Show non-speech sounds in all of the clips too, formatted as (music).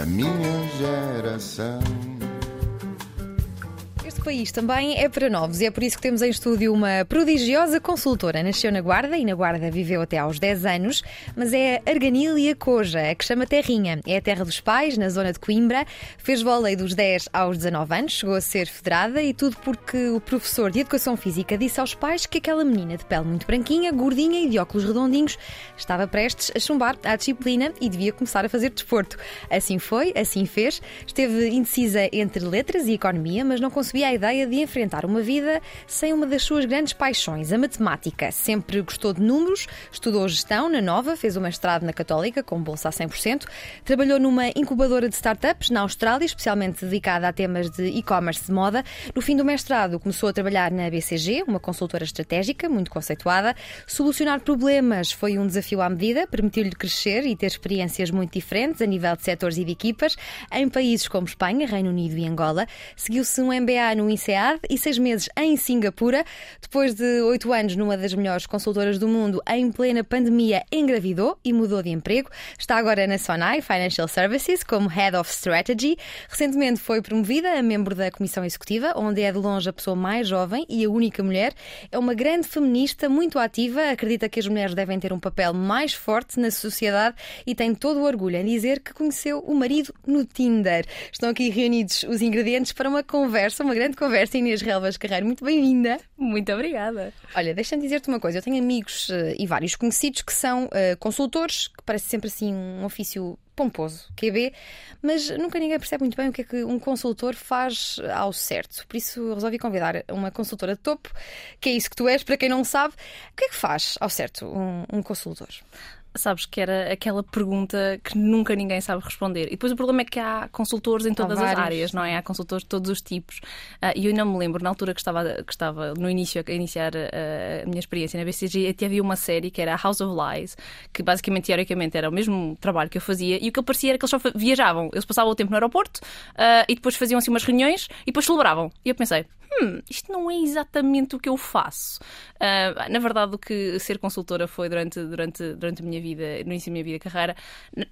a minha geração país também é para novos e é por isso que temos em estúdio uma prodigiosa consultora. Nasceu na Guarda e na Guarda viveu até aos 10 anos, mas é Arganília Coja, que chama Terrinha. É a terra dos pais, na zona de Coimbra. Fez vôlei dos 10 aos 19 anos, chegou a ser federada e tudo porque o professor de Educação Física disse aos pais que aquela menina de pele muito branquinha, gordinha e de óculos redondinhos estava prestes a chumbar à disciplina e devia começar a fazer desporto. Assim foi, assim fez. Esteve indecisa entre letras e economia, mas não concebia a ideia de enfrentar uma vida sem uma das suas grandes paixões, a matemática. Sempre gostou de números, estudou gestão na Nova, fez o mestrado na Católica, com bolsa a 100%, trabalhou numa incubadora de startups na Austrália, especialmente dedicada a temas de e-commerce de moda. No fim do mestrado, começou a trabalhar na BCG, uma consultora estratégica muito conceituada. Solucionar problemas foi um desafio à medida, permitiu-lhe crescer e ter experiências muito diferentes a nível de setores e de equipas em países como Espanha, Reino Unido e Angola. Seguiu-se um MBA no INSEAD e seis meses em Singapura. Depois de oito anos numa das melhores consultoras do mundo, em plena pandemia, engravidou e mudou de emprego. Está agora na Sonai Financial Services como Head of Strategy. Recentemente foi promovida a membro da Comissão Executiva, onde é de longe a pessoa mais jovem e a única mulher. É uma grande feminista, muito ativa, acredita que as mulheres devem ter um papel mais forte na sociedade e tem todo o orgulho em dizer que conheceu o marido no Tinder. Estão aqui reunidos os ingredientes para uma conversa, uma grande conversa. Inês Relvas Carreiro, muito bem-vinda. Muito obrigada. Olha, deixa-me dizer-te uma coisa. Eu tenho amigos uh, e vários conhecidos que são uh, consultores, que parece sempre assim um ofício pomposo, QB, mas nunca ninguém percebe muito bem o que é que um consultor faz ao certo. Por isso resolvi convidar uma consultora de topo, que é isso que tu és, para quem não sabe. O que é que faz ao certo um, um consultor? Sabes que era aquela pergunta que nunca ninguém sabe responder. E depois o problema é que há consultores em todas as áreas, não é? Há consultores de todos os tipos. Uh, e eu não me lembro, na altura que estava, que estava no início a iniciar uh, a minha experiência na BCG, havia uma série que era House of Lies, que basicamente, teoricamente, era o mesmo trabalho que eu fazia. E o que eu parecia era que eles só viajavam. Eles passavam o tempo no aeroporto uh, e depois faziam assim umas reuniões e depois celebravam. E eu pensei, hum, isto não é exatamente o que eu faço. Uh, na verdade, o que ser consultora foi durante, durante, durante a minha vida, no início da minha vida carreira,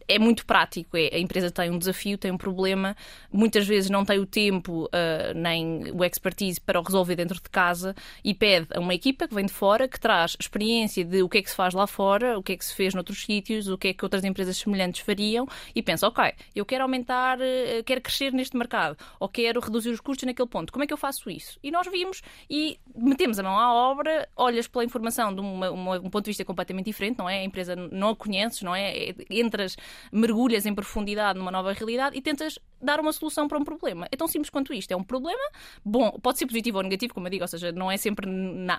é muito prático. É, a empresa tem um desafio, tem um problema, muitas vezes não tem o tempo uh, nem o expertise para o resolver dentro de casa e pede a uma equipa que vem de fora, que traz experiência de o que é que se faz lá fora, o que é que se fez noutros sítios, o que é que outras empresas semelhantes fariam e pensa, ok, eu quero aumentar, uh, quero crescer neste mercado ou quero reduzir os custos naquele ponto. Como é que eu faço isso? Isso. E nós vimos e metemos a mão à obra, olhas pela informação de uma, uma, um ponto de vista completamente diferente, não é? A empresa não a conheces, não é? Entras, mergulhas em profundidade numa nova realidade e tentas dar uma solução para um problema. É tão simples quanto isto. É um problema, bom, pode ser positivo ou negativo, como eu digo, ou seja, não é sempre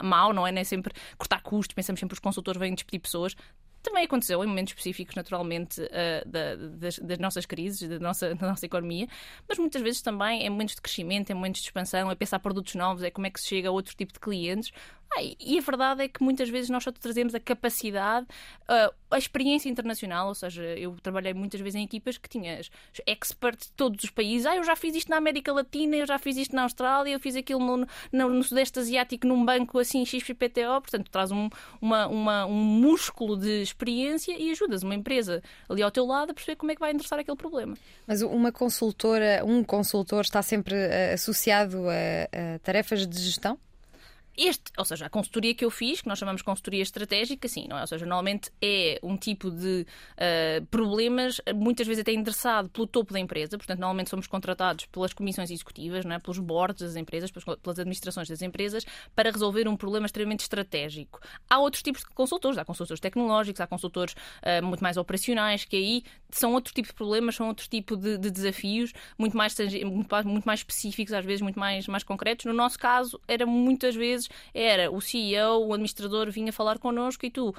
mau, não é, não é sempre cortar custos, pensamos sempre que os consultores vêm despedir pessoas. Também aconteceu em momentos específicos, naturalmente, uh, da, das, das, nossas crises, da nossa, da nossa economia, mas muitas vezes também em momentos de crescimento, em momentos de expansão, é pensar produtos novos, é como é que se chega a outro tipo de clientes. Ah, e a verdade é que muitas vezes nós só trazemos a capacidade, uh, a experiência internacional, ou seja, eu trabalhei muitas vezes em equipas que tinhas experts de todos os países. Ah, eu já fiz isto na América Latina, eu já fiz isto na Austrália, eu fiz aquilo no, no, no Sudeste Asiático num banco assim XPTO. Portanto, traz um, uma, uma, um músculo de experiência e ajudas uma empresa ali ao teu lado a perceber como é que vai endereçar aquele problema. Mas uma consultora, um consultor está sempre uh, associado a, a tarefas de gestão? Este, ou seja, a consultoria que eu fiz, que nós chamamos consultoria estratégica, sim, não é? Ou seja, normalmente é um tipo de uh, problemas, muitas vezes até endereçado pelo topo da empresa, portanto, normalmente somos contratados pelas comissões executivas, não é? pelos boards das empresas, pelas administrações das empresas, para resolver um problema extremamente estratégico. Há outros tipos de consultores, há consultores tecnológicos, há consultores uh, muito mais operacionais, que aí são outro tipo de problemas, são outro tipo de, de desafios, muito mais, muito mais específicos, às vezes muito mais, mais concretos. No nosso caso, era muitas vezes era o CEO, o administrador vinha falar connosco e tu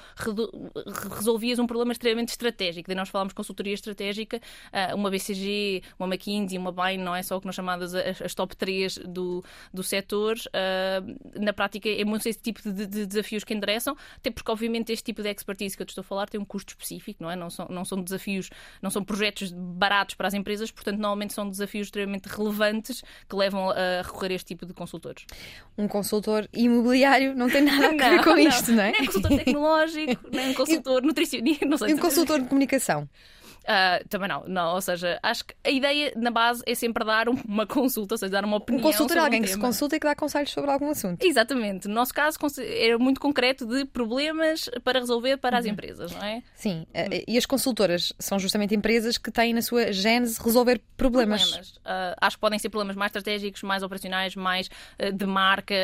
resolvias um problema extremamente estratégico. Daí nós falámos consultoria estratégica, ah, uma BCG, uma McKinsey, uma Bain, não é só o que nós chamadas as, top 3 do, do setor. Ah, na prática é muito esse tipo de, de desafios que endereçam, até porque obviamente este tipo de expertise que eu te estou a falar tem um custo específico, não é? Não são, não são desafios, não são projetos baratos para as empresas, portanto normalmente são desafios extremamente relevantes que levam a recorrer a este tipo de consultores. Um consultor imobiliário não tem nada a ver não, com isto, não é? Nem consultor tecnológico, nem um consultor nutricionista, não sei. E um consultor de comunicação. Uh, também não, não, ou seja, acho que a ideia na base é sempre dar uma consulta, ou seja, dar uma opinião. Um consultor é alguém um que se consulta e que dá conselhos sobre algum assunto. Exatamente. No nosso caso, era muito concreto de problemas para resolver para as uhum. empresas, não é? Sim. Hum. E as consultoras são justamente empresas que têm na sua gênese resolver problemas. problemas. Uh, acho que podem ser problemas mais estratégicos, mais operacionais, mais uh, de marca,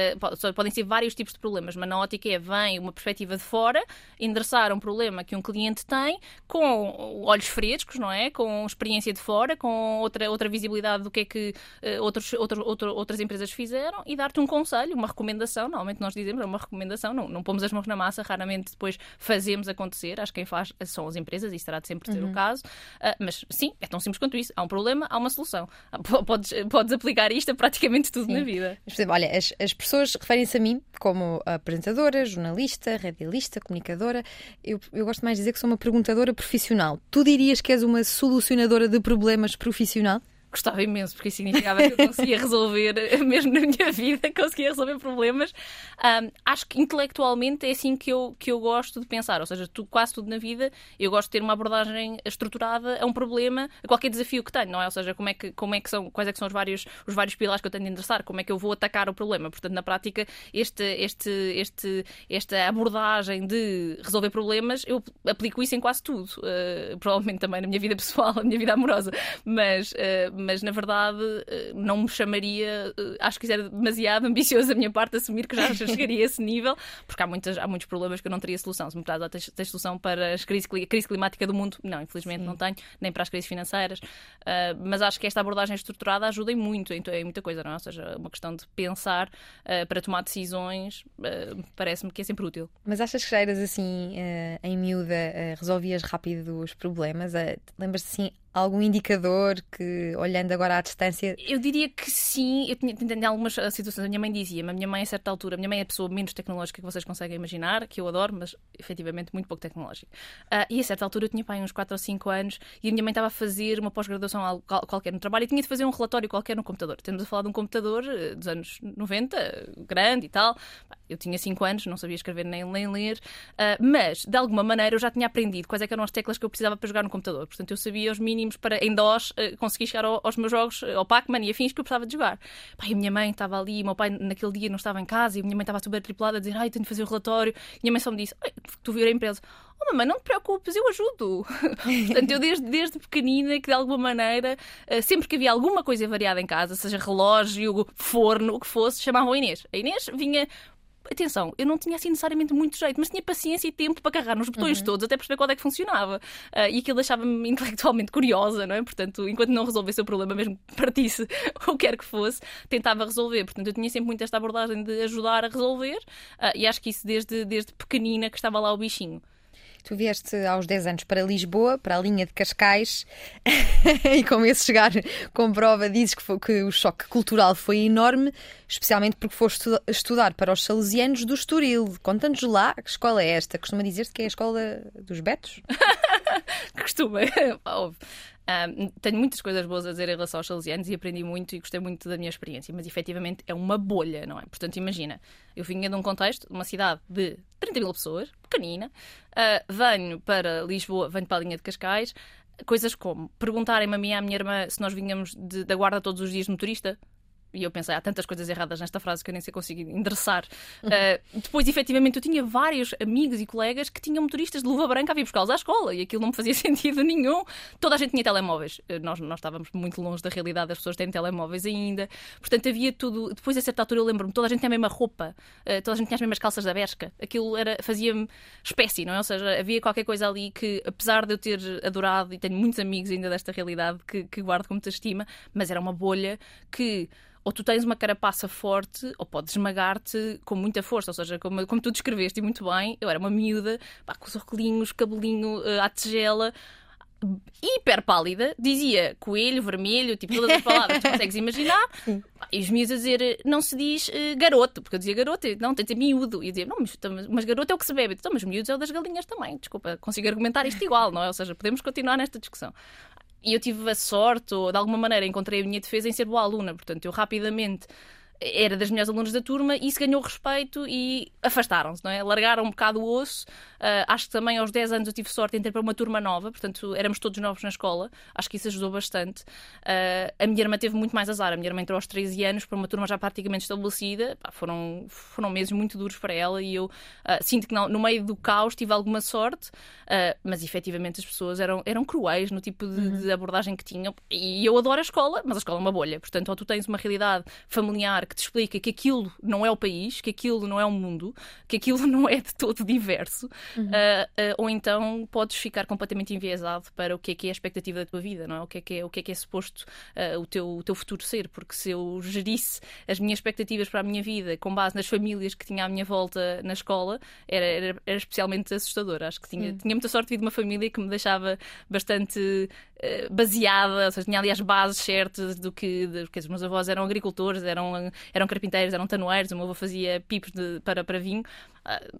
podem ser vários tipos de problemas, mas na ótica é vem uma perspectiva de fora, endereçar um problema que um cliente tem com olhos frescos, não é? Com experiência de fora, com outra, outra visibilidade do que é que uh, outros, outro, outro, outras empresas fizeram e dar-te um conselho, uma recomendação. Normalmente nós dizemos é uma recomendação, não, não pomos as mãos na massa, raramente depois fazemos acontecer. Acho que quem faz são as empresas, e terá de sempre ser uhum. o caso. Uh, mas sim, é tão simples quanto isso. Há um problema, há uma solução. Podes, podes aplicar isto a praticamente tudo sim. na vida. Mas, por exemplo, olha, as, as pessoas referem-se a mim como apresentadora, jornalista, radialista, comunicadora. Eu, eu gosto mais de dizer que sou uma perguntadora profissional. Tu dirias que és uma solucionadora de problemas profissional? Gostava imenso, porque isso significava que eu conseguia resolver, (laughs) mesmo na minha vida, conseguia resolver problemas. Um, acho que intelectualmente é assim que eu, que eu gosto de pensar, ou seja, tu, quase tudo na vida eu gosto de ter uma abordagem estruturada a um problema, a qualquer desafio que tenho, não é? Ou seja, como é que, como é que são, quais é que são os vários, os vários pilares que eu tenho de endereçar, como é que eu vou atacar o problema. Portanto, na prática, este, este, este, esta abordagem de resolver problemas, eu aplico isso em quase tudo. Uh, provavelmente também na minha vida pessoal, (laughs) na minha vida amorosa, mas. Uh, mas na verdade eh, não me chamaria, eh, acho que isso era demasiado (laughs) ambicioso da minha parte assumir que já chegaria a esse nível, porque há, muitas, há muitos problemas que eu não teria solução. Se me perguntas, tens, tens solução para a crise, a crise climática do mundo? Não, infelizmente Sim. não tenho, nem para as crises financeiras, uh, mas acho que esta abordagem estruturada ajuda em muito, em, em muita coisa, não é? Ou seja, uma questão de pensar uh, para tomar decisões uh, parece-me que é sempre útil. Mas achas que já eras assim, em miúda, resolvias rápido os problemas? Lembras-te assim, algum indicador que, olhando agora à distância. Eu diria que sim. Eu tinha, tinha algumas situações. A minha mãe dizia, a minha mãe, a certa altura, a minha mãe é a pessoa menos tecnológica que vocês conseguem imaginar, que eu adoro, mas efetivamente muito pouco tecnológica. Uh, e a certa altura eu tinha pai uns 4 ou 5 anos e a minha mãe estava a fazer uma pós-graduação qualquer no trabalho e tinha de fazer um relatório qualquer no computador. Temos a falar de um computador eh, dos anos 90, grande e tal. Eu tinha 5 anos, não sabia escrever nem, nem ler, uh, mas de alguma maneira eu já tinha aprendido quais é eram as teclas que eu precisava para jogar no computador. Portanto, eu sabia os mínimos para, em DOS, uh, conseguir chegar ao, aos meus jogos, uh, ao Pac-Man e afins que eu precisava de jogar. Pai, a minha mãe estava ali, o meu pai naquele dia não estava em casa e a minha mãe estava super tripulada a dizer: Ai, tenho de fazer o relatório. E a minha mãe só me disse: Tu vir a empresa. Oh, mamãe, não te preocupes, eu ajudo. (laughs) Portanto, eu desde, desde pequenina que de alguma maneira, uh, sempre que havia alguma coisa variada em casa, seja relógio, forno, o que fosse, chamavam a Inês. A Inês vinha atenção, eu não tinha assim necessariamente muito jeito, mas tinha paciência e tempo para carregar nos botões uhum. todos até perceber qual é que funcionava. Uh, e aquilo deixava-me (laughs) intelectualmente curiosa, não é? Portanto, enquanto não resolvesse o problema, mesmo que partisse (laughs) ou quer que fosse, tentava resolver. Portanto, eu tinha sempre muito esta abordagem de ajudar a resolver uh, e acho que isso desde, desde pequenina que estava lá o bichinho. Tu vieste aos 10 anos para Lisboa, para a linha de Cascais, (laughs) e como esse chegar com prova dizes que, foi, que o choque cultural foi enorme, especialmente porque foste estudar para os salesianos do Estoril. Conta-nos lá que escola é esta. Costuma dizer-se que é a escola dos Betos? (laughs) Costuma. (laughs) Um, tenho muitas coisas boas a dizer em relação aos salesianos e aprendi muito e gostei muito da minha experiência, mas efetivamente é uma bolha, não é? Portanto, imagina, eu vinha de um contexto, uma cidade de 30 mil pessoas, pequenina, uh, venho para Lisboa, venho para a linha de Cascais, coisas como perguntarem-me a à minha irmã se nós vinhamos de, da guarda todos os dias no turista, e eu pensei, há tantas coisas erradas nesta frase que eu nem sei conseguir endereçar. Uhum. Uh, depois, efetivamente, eu tinha vários amigos e colegas que tinham motoristas de luva branca a vir buscá-los à escola e aquilo não me fazia (laughs) sentido nenhum. Toda a gente tinha telemóveis. Uh, nós, nós estávamos muito longe da realidade das pessoas terem telemóveis ainda. Portanto, havia tudo. Depois, a certa altura, eu lembro-me, toda a gente tinha a mesma roupa, uh, toda a gente tinha as mesmas calças da Bershka. Aquilo era, fazia-me espécie, não é? Ou seja, havia qualquer coisa ali que, apesar de eu ter adorado e tenho muitos amigos ainda desta realidade que, que guardo com muita estima, mas era uma bolha que ou tu tens uma carapaça forte, ou podes esmagar-te com muita força. Ou seja, como, como tu descreveste muito bem, eu era uma miúda, pá, com os orcolinhos, cabelinho uh, à tigela hiper pálida, dizia coelho, vermelho, tipo todas as palavras que (laughs) consegues imaginar, e os miúdos a dizer não se diz uh, garoto, porque eu dizia garoto, não, tem de dizer miúdo, e eu dizia, não, mas, então, mas garoto é o que se bebe, então, mas miúdos é o das galinhas também, desculpa, consigo argumentar isto igual, não é? Ou seja, podemos continuar nesta discussão. E eu tive a sorte, ou de alguma maneira encontrei a minha defesa em ser boa aluna. Portanto, eu rapidamente era das melhores alunas da turma e isso ganhou respeito e afastaram-se, não é? Largaram um bocado o osso. Uh, acho que também aos 10 anos eu tive sorte em ter para uma turma nova, portanto éramos todos novos na escola. Acho que isso ajudou bastante. Uh, a minha irmã teve muito mais azar. A minha irmã entrou aos 13 anos para uma turma já praticamente estabelecida. Pá, foram, foram meses muito duros para ela e eu uh, sinto que não, no meio do caos tive alguma sorte, mas efetivamente as pessoas eram, eram cruéis no tipo de, uhum. de abordagem que tinham. E eu adoro a escola, mas a escola é uma bolha. Portanto, ou tu tens uma realidade familiar que te explica que aquilo não é o país, que aquilo não é o mundo, que aquilo (laughs) não é de todo diverso, uhum. uh, uh, ou então podes ficar completamente enviesado para o que é que é a expectativa da tua vida, não é? O que é que é, o que é, que é suposto uh, o, teu, o teu futuro ser, porque se eu gerisse as minhas expectativas para a minha vida com base nas famílias que tinha à minha volta na escola, era, era, era especialmente assustador. Acho que tinha, tinha muita sorte de uma família que me deixava bastante baseada, ou seja, tinha ali as bases certas do que, de, porque os meus avós eram agricultores, eram, eram carpinteiros, eram tanoeiros, o meu avô fazia pipos de, para, para vinho.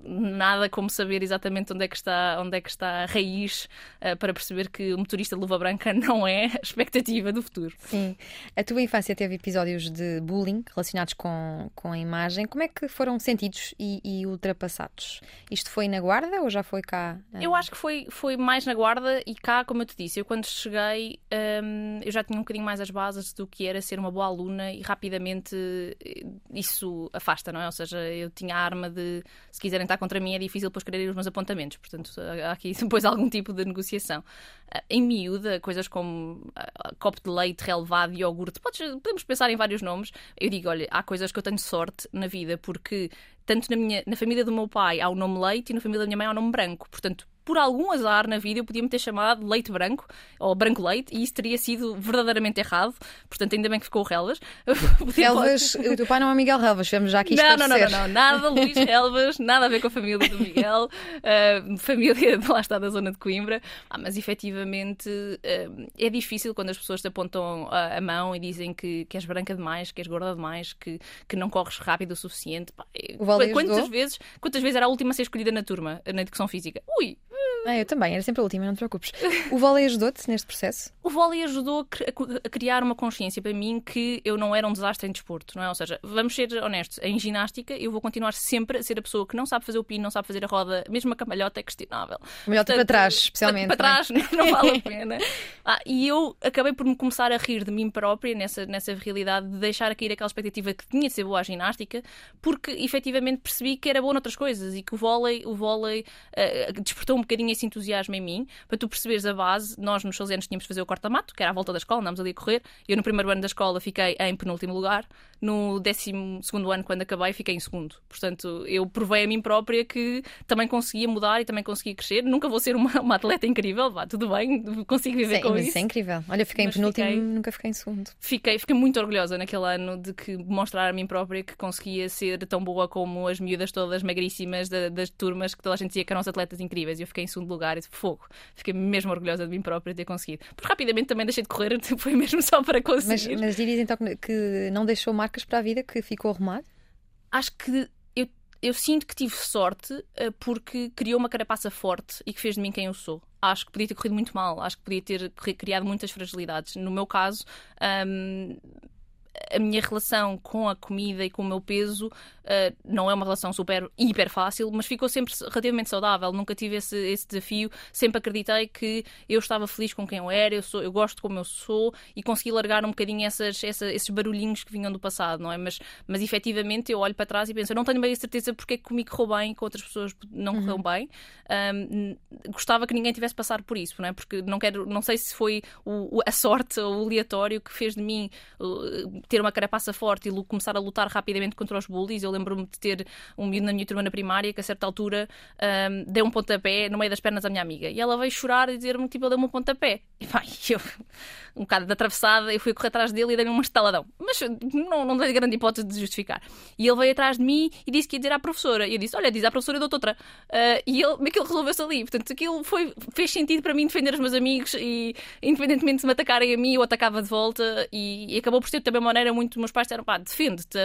Nada como saber exatamente onde é que está, onde é que está a raiz uh, para perceber que o motorista de luva branca (laughs) não é a expectativa do futuro. Sim. A tua infância teve episódios de bullying relacionados com, com a imagem. Como é que foram sentidos e, e ultrapassados? Isto foi na Guarda ou já foi cá? Eu acho que foi, foi mais na Guarda e cá, como eu te disse, eu quando cheguei um, eu já tinha um bocadinho mais as bases do que era ser uma boa aluna e rapidamente eh, isso afasta, não é? Ou seja, eu tinha a arma de se quiserem estar contra mim é difícil depois quererem os meus apontamentos. Portanto, há aqui (laughs) depois algum tipo de negociação. Ah, em miúda, coisas como ah, copo de leite, relevado, iogurte, podes, podemos pensar em vários nomes. Eu digo, olha, há coisas que eu tenho sorte na vida, porque tanto na, minha, na família do meu pai há o nome leite e na família da minha mãe há o nome branco. Portanto, por algum azar na vida, eu podia me ter chamado leite branco ou branco leite e isso teria sido verdadeiramente errado. Portanto, ainda bem que ficou Relvas. (laughs) Relvas, o teu pai não é Miguel Relvas, vemos já aqui não, não, não, não, não, nada Luís Relvas, nada a ver com a família do Miguel, uh, (laughs) família de lá está da zona de Coimbra. Ah, mas efetivamente uh, é difícil quando as pessoas te apontam a, a, mão e dizem que, que és branca demais, que és gorda demais, que, que não corres rápido o suficiente. Pá, quantas vezes, quantas vezes era a última a ser escolhida na turma, na educação física? Ui, ah, eu também, era sempre a última, não te preocupes. O vôlei ajudou-te neste processo? O vôlei ajudou a criar uma consciência para mim que eu não era um desastre em desporto, não é? Ou seja, vamos ser honestos, em ginástica eu vou continuar sempre a ser a pessoa que não sabe fazer o pino, não sabe fazer a roda, mesmo a camalhota é questionável. Camalhota para trás, especialmente. Para, para trás, não, vale a (laughs) pena. Ah, e eu acabei por me começar a rir de mim própria nessa, nessa realidade de deixar cair aquela expectativa que tinha de ser boa à ginástica, porque efetivamente percebi que era boa noutras coisas e que o vôlei, o vôlei uh, despertou um bocadinho esse entusiasmo em mim, para tu perceberes a base. Nós, nos salesianos, tínhamos de fazer o corta-mato, que era à volta da escola, andámos ali a correr. Eu, no primeiro ano da escola, fiquei em penúltimo lugar. No décimo segundo ano, quando acabei, fiquei em segundo. Portanto, eu provei a mim própria que também conseguia mudar e também conseguia crescer. Nunca vou ser uma, (laughs) uma atleta incrível, vá, tudo bem, consigo viver Sim, com isso. Isso é incrível. Olha, fiquei mas em penúltimo, fiquei, nunca fiquei em segundo. Fiquei, fiquei muito orgulhosa naquele ano de que mostrar a mim própria que conseguia ser tão boa como as miúdas todas magríssimas da, das turmas que toda a gente dizia que eram os atletas incríveis. Eu fiquei em segundo lugar e fogo. Fiquei mesmo orgulhosa de mim própria ter conseguido. Porque rapidamente também deixei de correr, (laughs) foi mesmo só para conseguir. Mas, mas dirias então que não deixou marcas para a vida, que ficou arrumado? Acho que eu, eu sinto que tive sorte eh, porque criou uma carapaça forte e que fez de mim quem eu sou acho que podia ter corrido muito mal, acho que podia ter criado muitas fragilidades. No meu caso, hum, a minha relação com a comida e com o meu peso uh, não é uma relação super hiper fácil, mas ficou sempre relativamente saudável. Nunca tive esse, esse desafio. Sempre acreditei que eu estava feliz com quem eu era, eu, sou, eu gosto como eu sou e consegui largar um bocadinho essas, essa, esses barulhinhos que vinham do passado, não é? Mas, mas efetivamente eu olho para trás e penso, eu não tenho bem a certeza porque é que comigo correu bem, com outras pessoas não uhum. correu bem. Um, gostava que ninguém tivesse passado por isso, não é? Porque não quero, não sei se foi o, a sorte ou o aleatório que fez de mim uh, ter uma carapaça forte e começar a lutar rapidamente contra os bullies. Eu lembro-me de ter um miúdo na minha turma na primária que a certa altura um, deu um pontapé no meio das pernas da minha amiga. E ela veio chorar e dizer-me tipo, ele deu-me um pontapé. E pá, (laughs) eu, um bocado de atravessada, eu fui correr atrás dele e dei-me um estaladão. Mas não, não dei grande hipótese de justificar. E ele veio atrás de mim e disse que ia dizer à professora. E eu disse, olha, diz à professora, eu dou outra. Uh, e ele, aquilo resolveu-se ali. Portanto, aquilo foi, fez sentido para mim defender os meus amigos e independentemente de me atacarem a mim, eu atacava de volta e, e acabou por ser também uma maneira muito. Meus pais disseram, pá, defende-te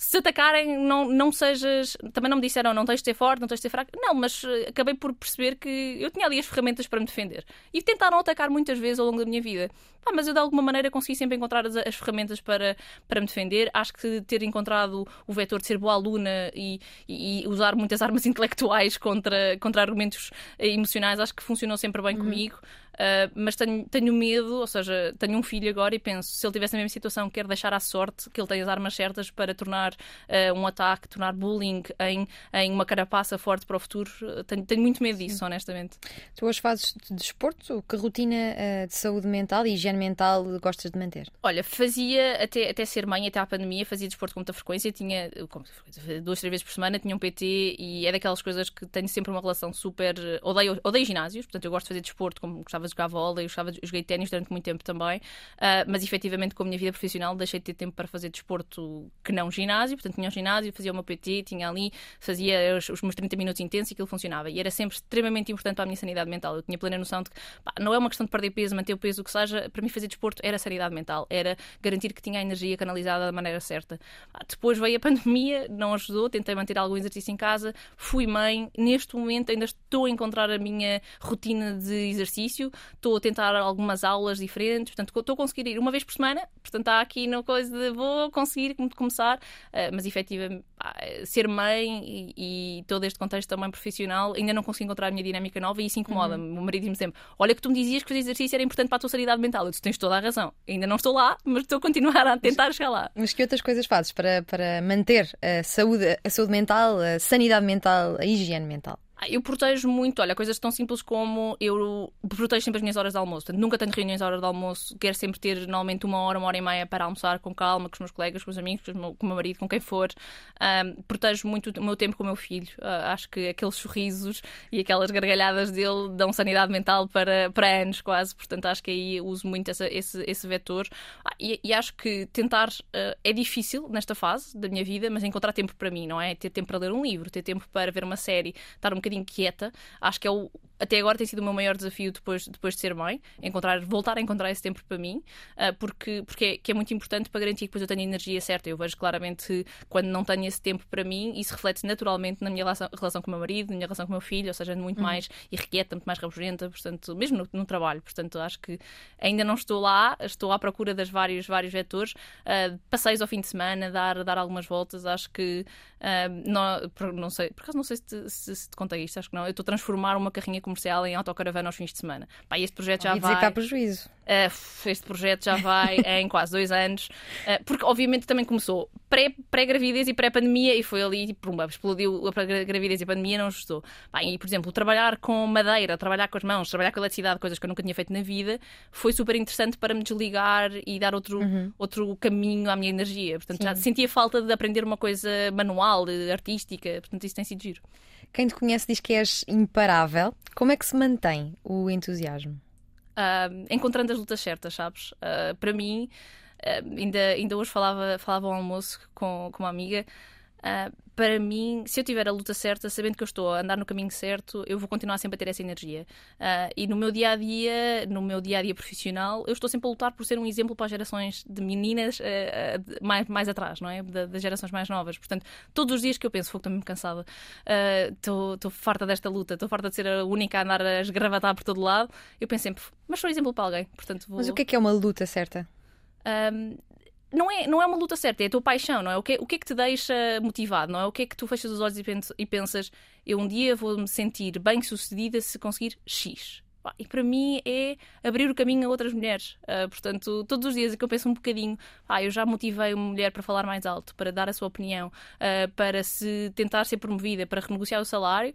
se atacarem, não, não sejas. Também não me disseram não tens de ser forte, não tens de ser fraco. Não, mas eh, acabei por perceber que eu tinha ali as ferramentas para me defender. E tentaram atacar muitas vezes ao longo da minha vida. Ah, mas eu de alguma maneira consegui sempre encontrar as, as, ferramentas para, para me defender. Acho que ter encontrado o vetor de ser boa aluna e, e, e usar muitas armas (laughs) intelectuais contra, contra argumentos emocionais, acho que funcionou sempre bem uhum. comigo. Uh, mas tenho, tenho medo, ou seja, tenho um filho agora e penso, se ele tivesse na mesma situação, quero deixar à sorte que ele tenha as armas certas para tornar uh, um ataque, tornar bullying em, em uma carapaça forte para o futuro. Tenho, tenho muito medo disso, Sim. honestamente. Tu hoje fazes de desporto? Que rotina uh, de saúde mental e higiene mental gostas de manter? Olha, fazia até, até ser mãe, até à pandemia, fazia desporto com muita frequência, tinha duas, três vezes por semana, tinha um PT e é daquelas coisas que tenho sempre uma relação super. Odeio, odeio ginásios, portanto eu gosto de fazer desporto como gostava de jogar vôlei, gostava de, joguei ténis durante muito tempo também, uh, mas efetivamente com a minha vida profissional deixei de ter tempo para fazer desporto que não ginásio, portanto tinha um ginásio, fazia meu PT, tinha ali, fazia os, os meus 30 minutos intensos e aquilo funcionava. E era sempre extremamente importante para a minha sanidade mental. Eu tinha plena noção de que pá, não é uma questão de perder peso, manter o peso, o que seja, para mim fazer desporto era sanidade mental, era garantir que tinha a energia canalizada da maneira certa. depois veio a (laughs) pandemia, não ajudou, tentei manter algum exercício em casa, fui mãe, neste momento ainda estou a encontrar a minha rotina de exercício, estou a tentar algumas aulas diferentes, portanto, estou a conseguir ir uma vez por semana, portanto, está aqui na coisa de vou conseguir começar, uh, mas efetivamente ser mãe e, e, todo este contexto também profissional, ainda não consigo encontrar a minha dinâmica nova e isso incomoda-me. Uhum. O marido diz-me sempre: Olha, que tu me dizias que fazer exercício era importante para a tua sanidade mental. Eu disse: Tens toda a razão. Ainda não estou lá, mas estou a continuar a tentar mas, chegar lá. Mas que outras coisas fazes para, para manter a saúde, a saúde mental, a sanidade mental, a higiene mental? Ah, eu protejo muito, olha, coisas tão simples como eu protejo sempre as minhas horas de almoço. Portanto, nunca tenho reuniões à hora de almoço. Quero sempre ter, normalmente, uma hora, uma hora e meia para almoçar com calma, com os meus colegas, com os amigos, com o meu, com o meu marido, com quem for. Um, protejo muito o meu tempo com o meu filho. Uh, acho que aqueles sorrisos e aquelas gargalhadas dele dão sanidade mental para, para anos, quase. Portanto, acho que aí uso muito essa, esse, esse vetor. Ah, e, e, acho que tentar uh, é difícil nesta fase da minha vida, mas encontrar tempo para mim, não é? Ter tempo para ler um livro, ter tempo para ver uma série, estar um bocadinho bocadinho quieta. Acho que é o, até agora tem sido o meu maior desafio depois, depois de ser mãe, encontrar, voltar a encontrar esse tempo para mim, uh, porque, porque é, que é muito importante para garantir que depois eu tenho a energia certa. Eu vejo claramente que quando não tenho esse tempo para mim, isso reflete naturalmente na minha relação, relação com o meu marido, na minha relação com o meu filho, ou seja, muito uhum. mais irrequieta, muito mais rabugenta, portanto, mesmo no, no, trabalho. Portanto, acho que ainda não estou lá, estou à procura das vários, vários vetores. Uh, passeios ao fim de semana, dar, dar algumas voltas, acho que uh, não, não sei, por acaso não sei se te, se, se te contei isto, acho que não. Eu estou a transformar uma carrinha comercial em autocaravana aos fins de semana. Pá, este projeto já vai. Dizer que há prejuízo. Uh, este projeto já vai em quase dois anos, uh, porque obviamente também começou pré-gravidez pré e pré-pandemia e foi ali, pumba, explodiu a gravidez e a pandemia, não ajustou. Pá, e, por exemplo, trabalhar com madeira, trabalhar com as mãos, trabalhar com eletricidade, coisas que eu nunca tinha feito na vida, foi super interessante para me desligar e dar outro, uhum. outro caminho à minha energia. Portanto, Sim. já sentia falta de aprender uma coisa manual, artística, portanto, isso tem sido giro. Quem te conhece diz que és imparável. Como é que se mantém o entusiasmo? Uh, encontrando as lutas certas, sabes? Uh, para mim, uh, ainda, ainda hoje falava, falava ao almoço com, com uma amiga. Para mim, se eu tiver a luta certa, sabendo que eu estou a andar no caminho certo, eu vou continuar sempre a ter essa energia. Uh, e no meu dia a dia, no meu dia a dia profissional, eu estou sempre a lutar por ser um exemplo para as gerações de meninas uh, mais, mais atrás, não é? das gerações mais novas. Portanto, todos os dias que eu penso, estou mesmo cansada, estou farta desta luta, estou farta de ser a única a andar a esgravatar por todo lado, eu penso sempre, mas sou exemplo para alguém. Portanto, vou... Mas o que é que é uma luta certa? Um, não é, não é uma luta certa, é a tua paixão, não é? O que, o que é que te deixa motivado, não é? O que é que tu fechas os olhos e pensas, eu um dia vou me sentir bem sucedida se conseguir X. E para mim é abrir o caminho a outras mulheres. Uh, portanto, todos os dias que eu penso um bocadinho, ah, eu já motivei uma mulher para falar mais alto, para dar a sua opinião, uh, para se tentar ser promovida, para renegociar o salário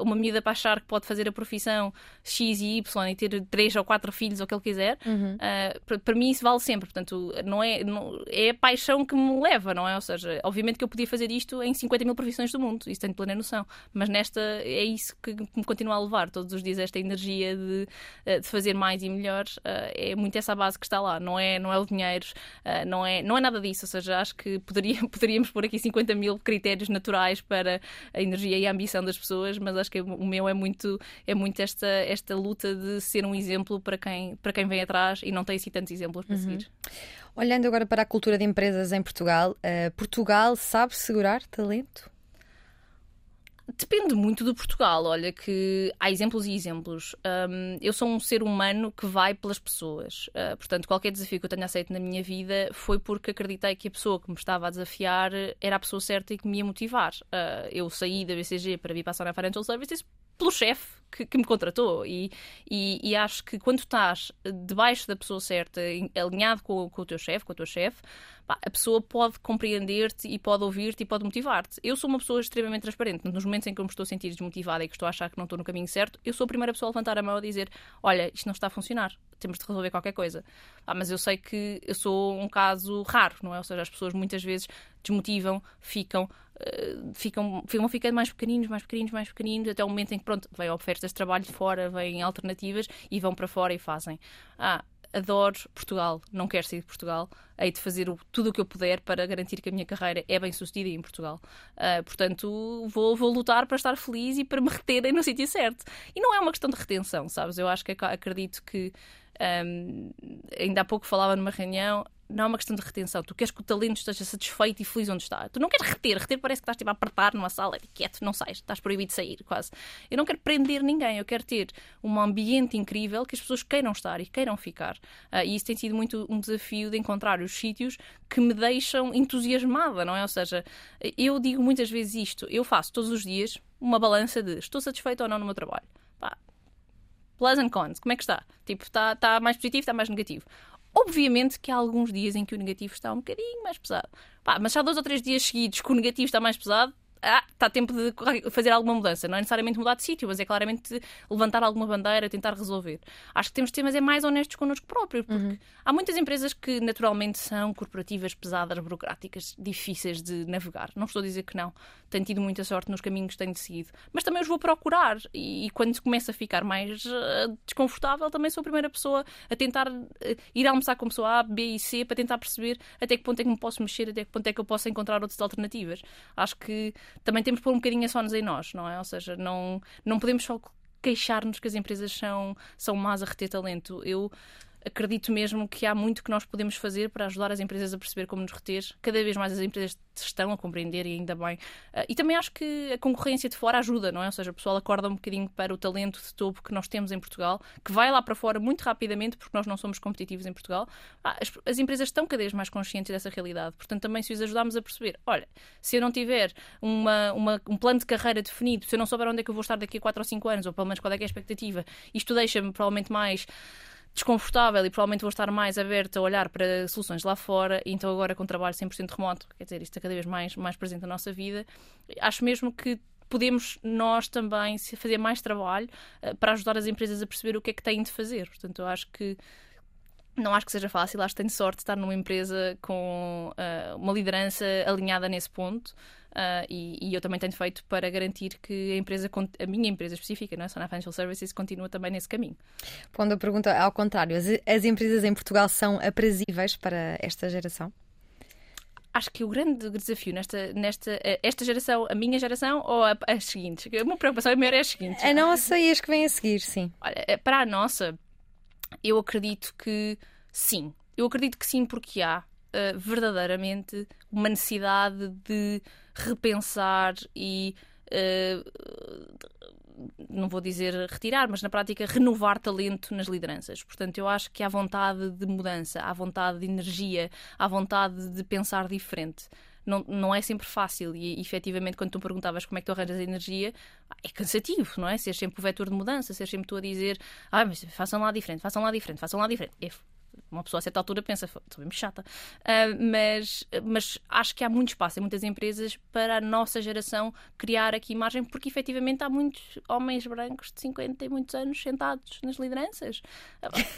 uma medida para achar que pode fazer a profissão X e Y e ter três ou quatro filhos ou o que ele quiser, uhum. uh, para, para, mim isso vale sempre. Portanto, não é, não, é a paixão que me leva, não é? Ou seja, obviamente que eu podia fazer isto em 50 mil profissões do mundo, isso tenho plena noção, mas nesta é isso que me continua a levar todos os dias, esta energia de, ah, de fazer mais e melhor. Uh, é muito essa base que está lá, não é, não é o dinheiro, uh, não, é, não é nada disso. Ou seja, acho que poderia, (laughs) poderíamos pôr aqui 50 mil critérios naturais para a energia e a ambição das pessoas mas acho que o meu é muito, é muito esta, esta luta de ser um exemplo para quem, para quem vem atrás e não tem assim tantos exemplos para uhum. seguir. Olhando agora para a cultura de empresas em Portugal, uh, Portugal sabe segurar talento? Depende muito de Portugal. Olha, que há exemplos e exemplos. Um, eu sou um ser humano que vai pelas pessoas. Uh, portanto, qualquer desafio que eu tenha aceito na minha vida foi porque acreditei que a pessoa que me estava a desafiar era a pessoa certa e que me ia motivar. Uh, eu saí da BCG para vir para a Sona Financial Services pelo chefe que, que, me contratou. E, e, e, acho que quando estás debaixo da pessoa certa, alinhado com, com o teu chefe, com a tua chefe, a pessoa pode compreender-te e pode ouvir-te e pode motivar-te. Eu sou uma pessoa extremamente transparente. Nos momentos em que eu me estou a sentir desmotivada e que estou a achar que não estou no caminho certo, eu sou a primeira pessoa a levantar a mão e dizer: Olha, isto não está a funcionar, temos de resolver qualquer coisa. Ah, mas eu sei que eu sou um caso raro, não é? Ou seja, as pessoas muitas vezes desmotivam, ficam, uh, ficam, ficam ficando mais pequeninos, mais pequeninos, mais pequeninos, até o momento em que, pronto, vêm ofertas de trabalho de fora, vêm alternativas e vão para fora e fazem. Ah, adoro Portugal, não quero sair de Portugal, hei de fazer o, tudo o que eu puder para garantir que a minha carreira é bem sucedida em Portugal. Uh, portanto, vou, vou lutar para estar feliz e para me reterem no sítio certo. E não é uma questão de retenção, sabes? Eu acho que acredito que um, ainda há pouco falava numa reunião, não é uma questão de retenção. Tu queres que o talento esteja satisfeito e feliz onde está. Tu não queres reter. Reter parece que estás tipo, a apertar numa sala quieto, não sais, estás proibido de sair, quase. Eu não quero prender ninguém. Eu quero ter um ambiente incrível que as pessoas queiram estar e queiram ficar. Uh, e isso tem sido muito um desafio de encontrar os sítios que me deixam entusiasmada, não é? Ou seja, eu digo muitas vezes isto. Eu faço todos os dias uma balança de estou satisfeito ou não no meu trabalho. Pá, plus and cons, como é que está? Tipo, está, está mais positivo, está mais negativo. Obviamente que há alguns dias em que o negativo está um bocadinho mais pesado. Pá, mas se há dois ou três dias seguidos que o negativo está mais pesado, ah, está tempo de fazer alguma mudança. Não é necessariamente mudar de sítio, mas é claramente levantar alguma bandeira, tentar resolver. Acho que temos de ser, mas é mais honestos connosco próprios, porque uhum. há muitas empresas que naturalmente são corporativas, pesadas, burocráticas, difíceis de navegar. Não estou a dizer que não. Tenho tido muita sorte nos caminhos que tenho seguido. Mas também os vou procurar e, e quando começa a ficar mais uh, desconfortável, também sou a primeira pessoa a tentar uh, ir almoçar com a pessoa A, B e C para tentar perceber até que ponto é que me posso mexer, até que ponto é que eu posso encontrar outras alternativas. Acho que também temos de pôr um bocadinho a só-nos em nós, não é? Ou seja, não, não podemos só queixar-nos que as empresas são, são más a reter talento. Eu acredito mesmo que há muito que nós podemos fazer para ajudar as empresas a perceber como nos reter. Cada vez mais as empresas estão a compreender e ainda bem. Uh, e também acho que a concorrência de fora ajuda, não é? Ou seja, o pessoal acorda um bocadinho para o talento de topo que nós temos em Portugal, que vai lá para fora muito rapidamente porque nós não somos competitivos em Portugal. Ah, as, as, empresas estão cada vez mais conscientes dessa realidade. Portanto, também se os ajudarmos a perceber, olha, se eu não tiver uma, uma, um plano de carreira definido, se eu não souber onde é que eu vou estar daqui a 4 ou 5 anos, ou pelo menos qual é, é a expectativa, isto deixa-me provavelmente mais desconfortável e provavelmente vou estar mais aberta a olhar para soluções lá fora, e então agora com trabalho 100% remoto, quer dizer, isto é cada vez mais, mais presente na nossa vida, acho mesmo que podemos nós também fazer mais trabalho uh, para ajudar as empresas a perceber o que é que têm de fazer. Portanto, eu acho que não acho que seja fácil, acho que tenho sorte de estar numa empresa com uh, uma liderança alinhada nesse ponto. Uh, e, e, eu também tenho feito para garantir que a empresa, a minha empresa específica, não é? Sona Financial Services, continua também nesse caminho. Pondo a pergunta ao contrário, as, as empresas em Portugal são aprazíveis para esta geração? acho que o grande desafio nesta, nesta esta geração, a minha geração ou a, as seguintes? Uma preocupação maior é as seguintes. A nossa e as que vêm a seguir, sim. Olha, eh, para a nossa, eu acredito que sim. Eu acredito que sim, porque há uh, verdadeiramente uma necessidade de repensar e. Uh, não vou dizer retirar, mas na prática renovar talento nas lideranças. Portanto, eu acho que há vontade de mudança, há vontade de energia, há vontade de pensar diferente. Não, não é sempre fácil e efetivamente quando tu perguntavas como é que tu arranjas energia é cansativo, não é? Ser sempre o vetor de mudança, ser sempre tu a dizer ah, mas façam lá diferente, façam lá diferente, façam lá diferente. É uma pessoa a certa altura pensa, estou mesmo chata. Uh, mas, mas acho que há muito espaço em muitas empresas para a nossa geração criar aqui imagem, porque efetivamente há muitos homens brancos de 50 e muitos anos sentados nas lideranças.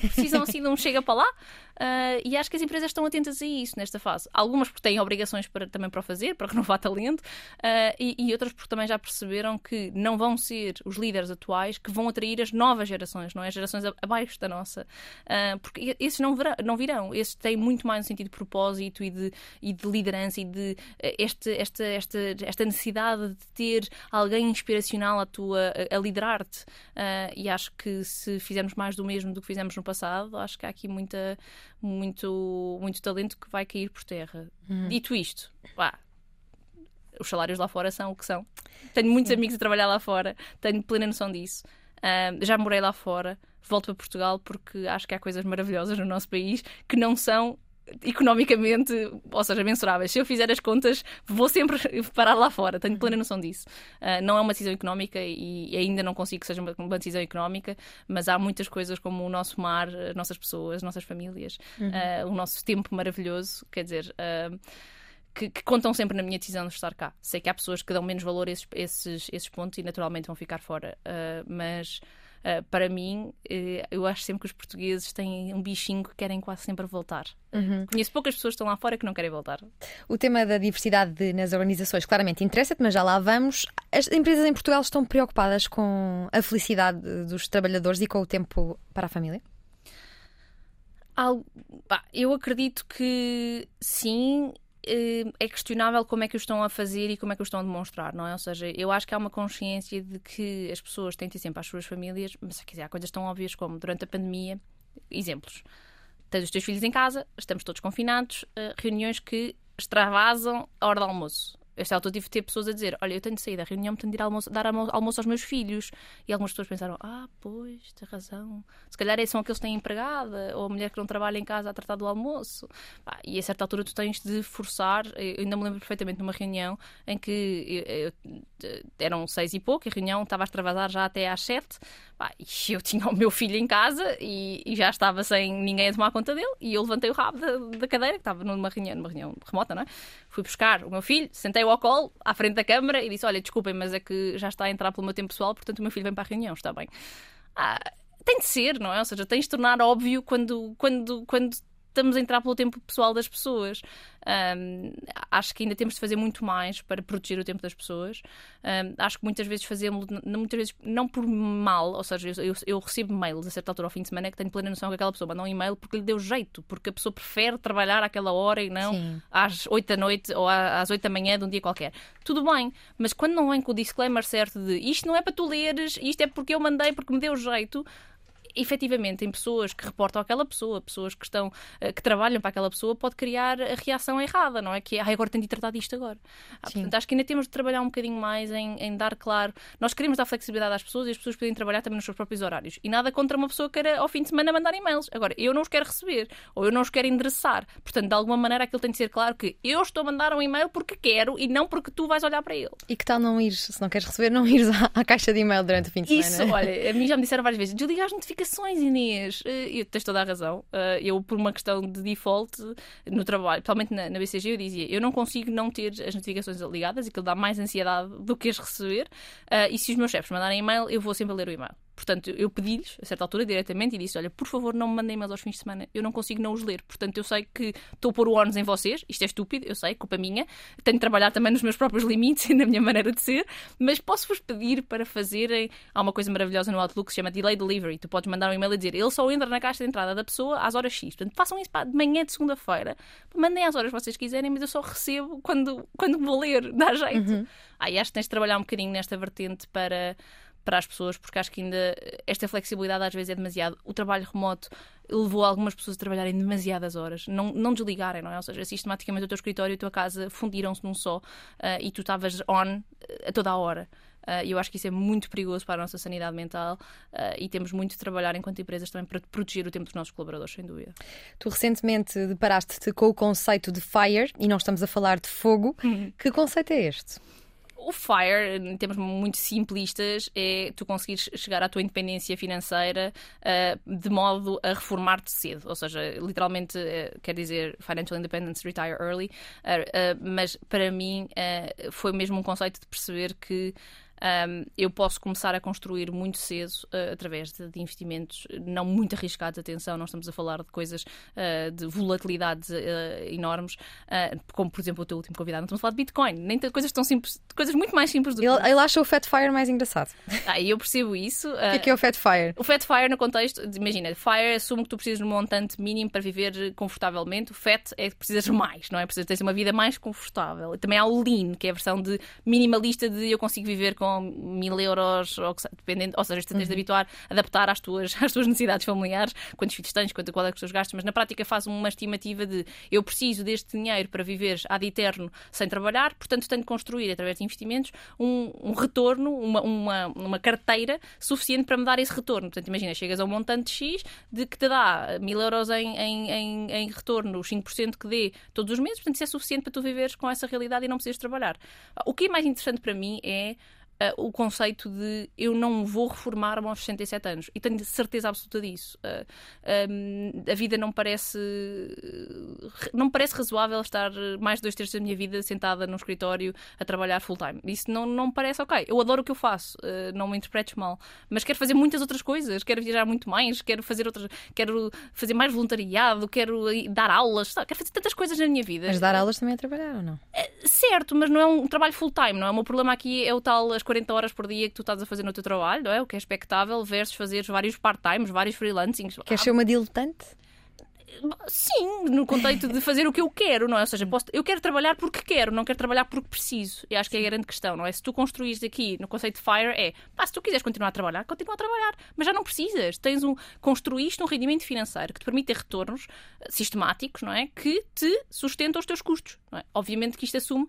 Precisam assim de um chega para lá. Uh, e acho que as empresas estão atentas a isso nesta fase. Algumas porque têm obrigações para, também para o fazer, para renovar talento, uh, e, e outras porque também já perceberam que não vão ser os líderes atuais que vão atrair as novas gerações, não é? As gerações abaixo da nossa. porque esses não virão, não virão. Esses têm muito mais um sentido de propósito e de, e de liderança e de eh, este, esta, esta, esta necessidade de ter alguém inspiracional a, tua, a, a liderar-te. Uh, e acho que se fizermos mais do mesmo do que fizemos no passado, acho que há aqui muita, muito, muito talento que vai cair por terra. Hum. Dito isto, pá, os salários lá fora são o que são. Tenho muitos amigos a trabalhar lá fora, tenho plena noção disso. Uh, já morei lá fora, volto para Portugal porque acho que há coisas maravilhosas no nosso país que não são economicamente, ou seja, mensuráveis. Se eu fizer as contas, vou sempre (laughs) parar lá fora, tenho plena noção disso. Uh, não é uma decisão económica e ainda não consigo que seja uma, uma, decisão económica, mas há muitas coisas como o nosso mar, as nossas pessoas, as nossas famílias, uhum. uh, o nosso tempo maravilhoso, quer dizer. Uh, que, que, contam sempre na minha decisão de estar cá. Sei que há pessoas que dão menos valor a esses, esses, esses pontos e naturalmente vão ficar fora, mas Uh, para mim, uh, eu acho sempre que os portugueses têm um bichinho que querem quase sempre voltar. Uhum. Conheço poucas pessoas que estão lá fora que não querem voltar. O tema da diversidade nas organizações claramente interessa-te, mas já lá vamos. As empresas em Portugal estão preocupadas com a felicidade dos trabalhadores e com o tempo para a família? eu acredito que sim, é questionável como é que o estão a fazer e como é que o estão a demonstrar, não é? Ou seja, eu acho que há uma consciência de que as pessoas têm de sempre as suas famílias, mas quer dizer, há coisas tão óbvias como durante a pandemia, exemplos. Tens os teus filhos em casa, estamos todos confinados, eh, reuniões que extravasam a hora do almoço esta altura tive de ter pessoas a dizer: Olha, eu tenho de sair da reunião, tenho de ir almoço, dar almoço aos meus filhos. E algumas pessoas pensaram: Ah, pois, tem razão. Se calhar são aqueles que têm empregada, ou a mulher que não trabalha em casa a tratar do almoço. e a certa altura tu tens de forçar. Eu ainda me lembro perfeitamente de uma reunião em que eu, eu, eram seis e pouco, a reunião estava a extravasar já até às sete. e eu tinha o meu filho em casa e, e, já estava sem ninguém a tomar conta dele. E eu levantei o rabo da, da cadeira, que estava numa reunião, numa reunião remota, não é? Fui buscar o meu filho, sentei tirei-o ao colo, à frente da câmara, e disse: Olha, desculpem, mas é que já está a entrar pelo meu tempo pessoal, portanto o meu filho vem para a reunião, está bem. Ah, tem de ser, não é? Ou seja, tens de tornar óbvio quando, quando, quando estamos a entrar pelo tempo pessoal das pessoas. Um, acho que ainda temos de fazer muito mais para proteger o tempo das pessoas. Um, acho que muitas vezes fazemos, muitas vezes não por mal, ou seja, eu, eu, eu, recebo mails a certa altura ao fim de semana que tenho plena noção que aquela pessoa mandou um e-mail porque lhe deu jeito, porque a pessoa prefere trabalhar àquela hora e não Sim. às 8 da noite ou às 8 da manhã de um dia qualquer. Tudo bem, mas quando não vem com o disclaimer certo de isto não é para tu leres, isto é porque eu mandei porque me deu jeito efetivamente em pessoas que reportam aquela pessoa, pessoas que estão eh, que trabalham para aquela pessoa, pode criar a reação errada, não é? Que ah, agora tenho de tratar disto agora. Ah, portanto, acho que ainda temos de trabalhar um bocadinho mais em, em, dar claro. Nós queremos dar flexibilidade às pessoas e as pessoas podem trabalhar também nos seus próprios horários. E nada contra uma pessoa que queira ao fim de semana mandar e-mails. Agora, eu não os quero receber ou eu não os quero endereçar. Portanto, de alguma maneira aquilo tem de ser claro que eu estou a mandar um e-mail porque quero e não porque tu vais olhar para ele. E que tal não ir, se não queres receber, não ires à, à caixa de e-mail durante o fim de semana? Isso, olha, a mim já me disseram várias vezes, desliga as notificações, Inês mas uh, tens toda a razão. Uh, eu, por uma questão de default no trabalho, principalmente na, na, BCG, eu dizia: eu não consigo não ter as notificações ligadas, e aquilo dá mais ansiedade do que as receber. Uh, e se os meus chefes mandarem e-mail, eu vou sempre ler o e-mail. Portanto, eu pedi-lhes, a certa altura, diretamente, e disse: Olha, por favor, não me mandem e-mails aos fins de semana, eu não consigo não os ler. Portanto, eu sei que estou a pôr o ónus em vocês, isto é estúpido, eu sei, culpa minha. Tenho de trabalhar também nos meus próprios limites (laughs) e na minha maneira de ser, mas posso-vos pedir para fazerem. Há uma coisa maravilhosa no Outlook que se chama Delay Delivery. Tu podes mandar um e-mail e dizer: Ele só entra na caixa de entrada da pessoa às horas X. Portanto, façam isso de manhã de segunda-feira, mandem às horas que vocês quiserem, mas eu só recebo quando, quando vou ler, dá jeito. Uhum. Aí acho que tens de trabalhar um bocadinho nesta vertente para para as pessoas, porque acho que ainda esta flexibilidade às vezes é demasiado. O trabalho remoto levou algumas pessoas a trabalharem demasiadas horas, não, não desligarem, não é? Ou seja, sistematicamente o teu escritório e a tua casa fundiram-se num só uh, e tu estavas on a toda a hora. Uh, e eu acho que isso é muito perigoso para a nossa sanidade mental uh, e temos muito de trabalhar enquanto empresas também para proteger o tempo dos nossos colaboradores, sem dúvida. Tu recentemente deparaste-te com o conceito de FIRE e não estamos a falar de fogo. Uhum. Que conceito é este? O FIRE, em termos muito simplistas, é tu conseguires chegar à tua independência financeira uh, de modo a reformar-te cedo. Ou seja, literalmente uh, quer dizer Financial Independence Retire Early. Uh, mas para mim foi mesmo um conceito de perceber que um, eu posso começar a construir muito cedo uh, através de, de, investimentos não muito arriscados. Atenção, não estamos a falar de coisas uh, de volatilidades uh, enormes, como por exemplo o teu último convidado. Não estamos a falar de Bitcoin, nem de coisas tão simples, coisas muito mais simples do que. Ele, ele acha o Fat Fire mais engraçado. (laughs) Ah, eu percebo isso. O que é, que é o Fat Fire? O Fat Fire, no contexto, de, imagina, Fire assume que tu precisas de um montante mínimo para viver confortavelmente. O Fat é que precisas mais, não é? Precisas ter uma vida mais confortável. Também há o Lean, que é a versão de minimalista de eu consigo viver com mil euros, ou, dependendo, ou seja, tens uhum. de habituar, adaptar às tuas, (laughs) às tuas necessidades familiares, quantos filhos tens, quanto, qual é que os teus gastos, mas na prática faz uma estimativa de eu preciso deste dinheiro para viver ad eterno sem trabalhar, portanto tenho de construir através de investimentos um, um retorno, uma, uma, uma carteira suficiente para me dar esse retorno. Portanto, imagina, chegas a um montante X de que te dá mil euros em, em, em, em retorno, os 5% que dê todos os meses, portanto isso é suficiente para tu viveres com essa realidade e não precisas trabalhar. O que é mais interessante para mim é o conceito de eu não vou reformar-me aos 67 anos. E tenho certeza absoluta disso. Uh, eh, um, a vida não parece. Não me parece razoável estar mais de dois terços da minha vida sentada num escritório a trabalhar full-time. Isso não, não me parece ok. Eu adoro o que eu faço, não me interpretes mal. Mas quero fazer muitas outras coisas. Quero viajar muito mais, quero fazer outras. Quero fazer mais voluntariado, quero dar aulas, sabe? quero fazer tantas coisas na minha vida. Mas dar aulas também é trabalhar ou não? certo, mas não é um trabalho full-time, não é? O meu problema aqui é o tal as 40 horas por dia que tu estás a fazer no teu trabalho, não é? O que é expectável, versus fazer vários part-times, vários freelancings. Queres ser uma diletante? Sim, no contexto de fazer o que eu quero, não é? Ou seja, posso, eu quero trabalhar porque quero, não quero trabalhar porque preciso. E acho que é a grande questão, não é? Se tu construís aqui no conceito de FIRE, é pá, se tu quiseres continuar a trabalhar, continua a trabalhar, mas já não precisas. Tens um, construíste um rendimento financeiro que te permite ter retornos eh, sistemáticos, não é? Que te sustentam os teus custos, não é? Obviamente que isto assume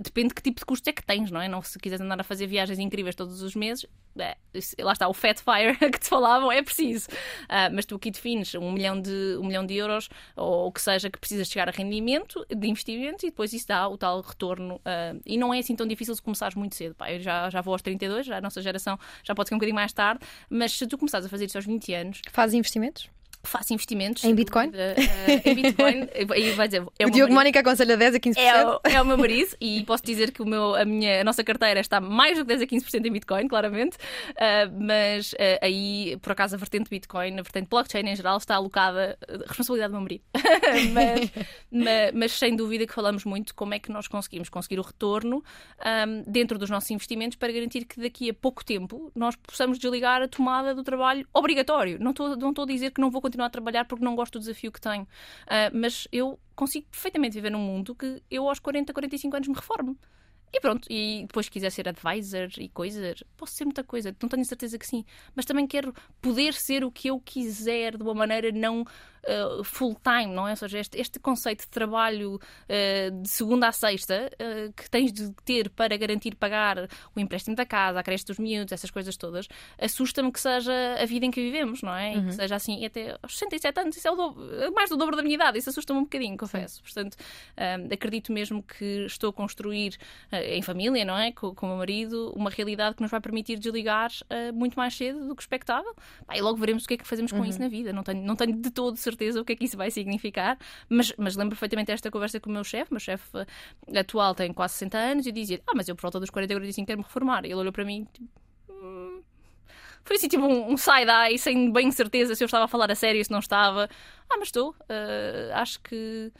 depende de que tipo de custos é que tens, não é? Não, se quiseres andar a fazer viagens incríveis todos os meses, é, lá está o Fat Fire (laughs) que te falavam, é preciso. Uh, mas tu aqui defines um milhão, de, um milhão de euros, ou o que seja, que precisas chegar a rendimento de investimento e depois isso dá o tal retorno. Uh, e não é assim tão difícil se começares muito cedo. Pá, eu já, já vou aos 32, já a nossa geração já pode ser um bocadinho mais tarde, mas se tu começares a fazer isso aos 20 anos. Fazes investimentos? Faço investimentos. Em Bitcoin? Uh, em Bitcoin. (laughs) e vai dizer, é o, o Diogo Mónica aconselha 10 a 15%. É o, é o meu marido e posso dizer que o meu, a, minha, a nossa carteira está mais do que 10 a 15% em Bitcoin, claramente. Uh, mas uh, aí, por acaso, a vertente Bitcoin, a vertente blockchain em geral, está alocada responsabilidade do meu marido. (laughs) mas, mas, mas, sem dúvida que falamos muito como é que nós conseguimos conseguir o retorno um, dentro dos nossos investimentos para garantir que daqui a pouco tempo nós possamos desligar a tomada do trabalho obrigatório. Não estou não a dizer que não vou continuar a trabalhar porque não gosto do desafio que tenho. Uh, mas eu consigo perfeitamente viver num mundo que eu aos 40, 45 anos me reformo. E pronto, e depois quiser ser advisor e coisas, posso ser muita coisa, não tenho certeza que sim, mas também quero poder ser o que eu quiser de uma maneira não uh, full-time, não é? Ou seja, este, este conceito de trabalho uh, de segunda a sexta uh, que tens de ter para garantir pagar o empréstimo da casa, a creche dos miúdos, essas coisas todas, assusta-me que seja a vida em que vivemos, não é? E que uhum. seja assim até aos 67 anos, isso é dobro, mais do dobro da minha idade, isso assusta-me um bocadinho, confesso. Portanto, acredito mesmo que estou a construir em família, não é? Com, com o meu marido, uma realidade que nos vai permitir desligar muito mais cedo do que expectável. e logo veremos o que é que fazemos com uhum. isso na vida. Não tenho, não tenho de todo certeza o que é que isso vai significar, mas, mas lembro perfeitamente esta conversa com o meu chefe. Meu chefe atual tem quase 60 anos e dizia: Ah, mas eu por volta dos 40, 45 quero me reformar. E ele olhou para mim tipo, hum... Foi assim, tipo um, um side-eye, sem bem certeza se eu estava a falar a sério, se não estava. Ah, mas estou. Uh, acho que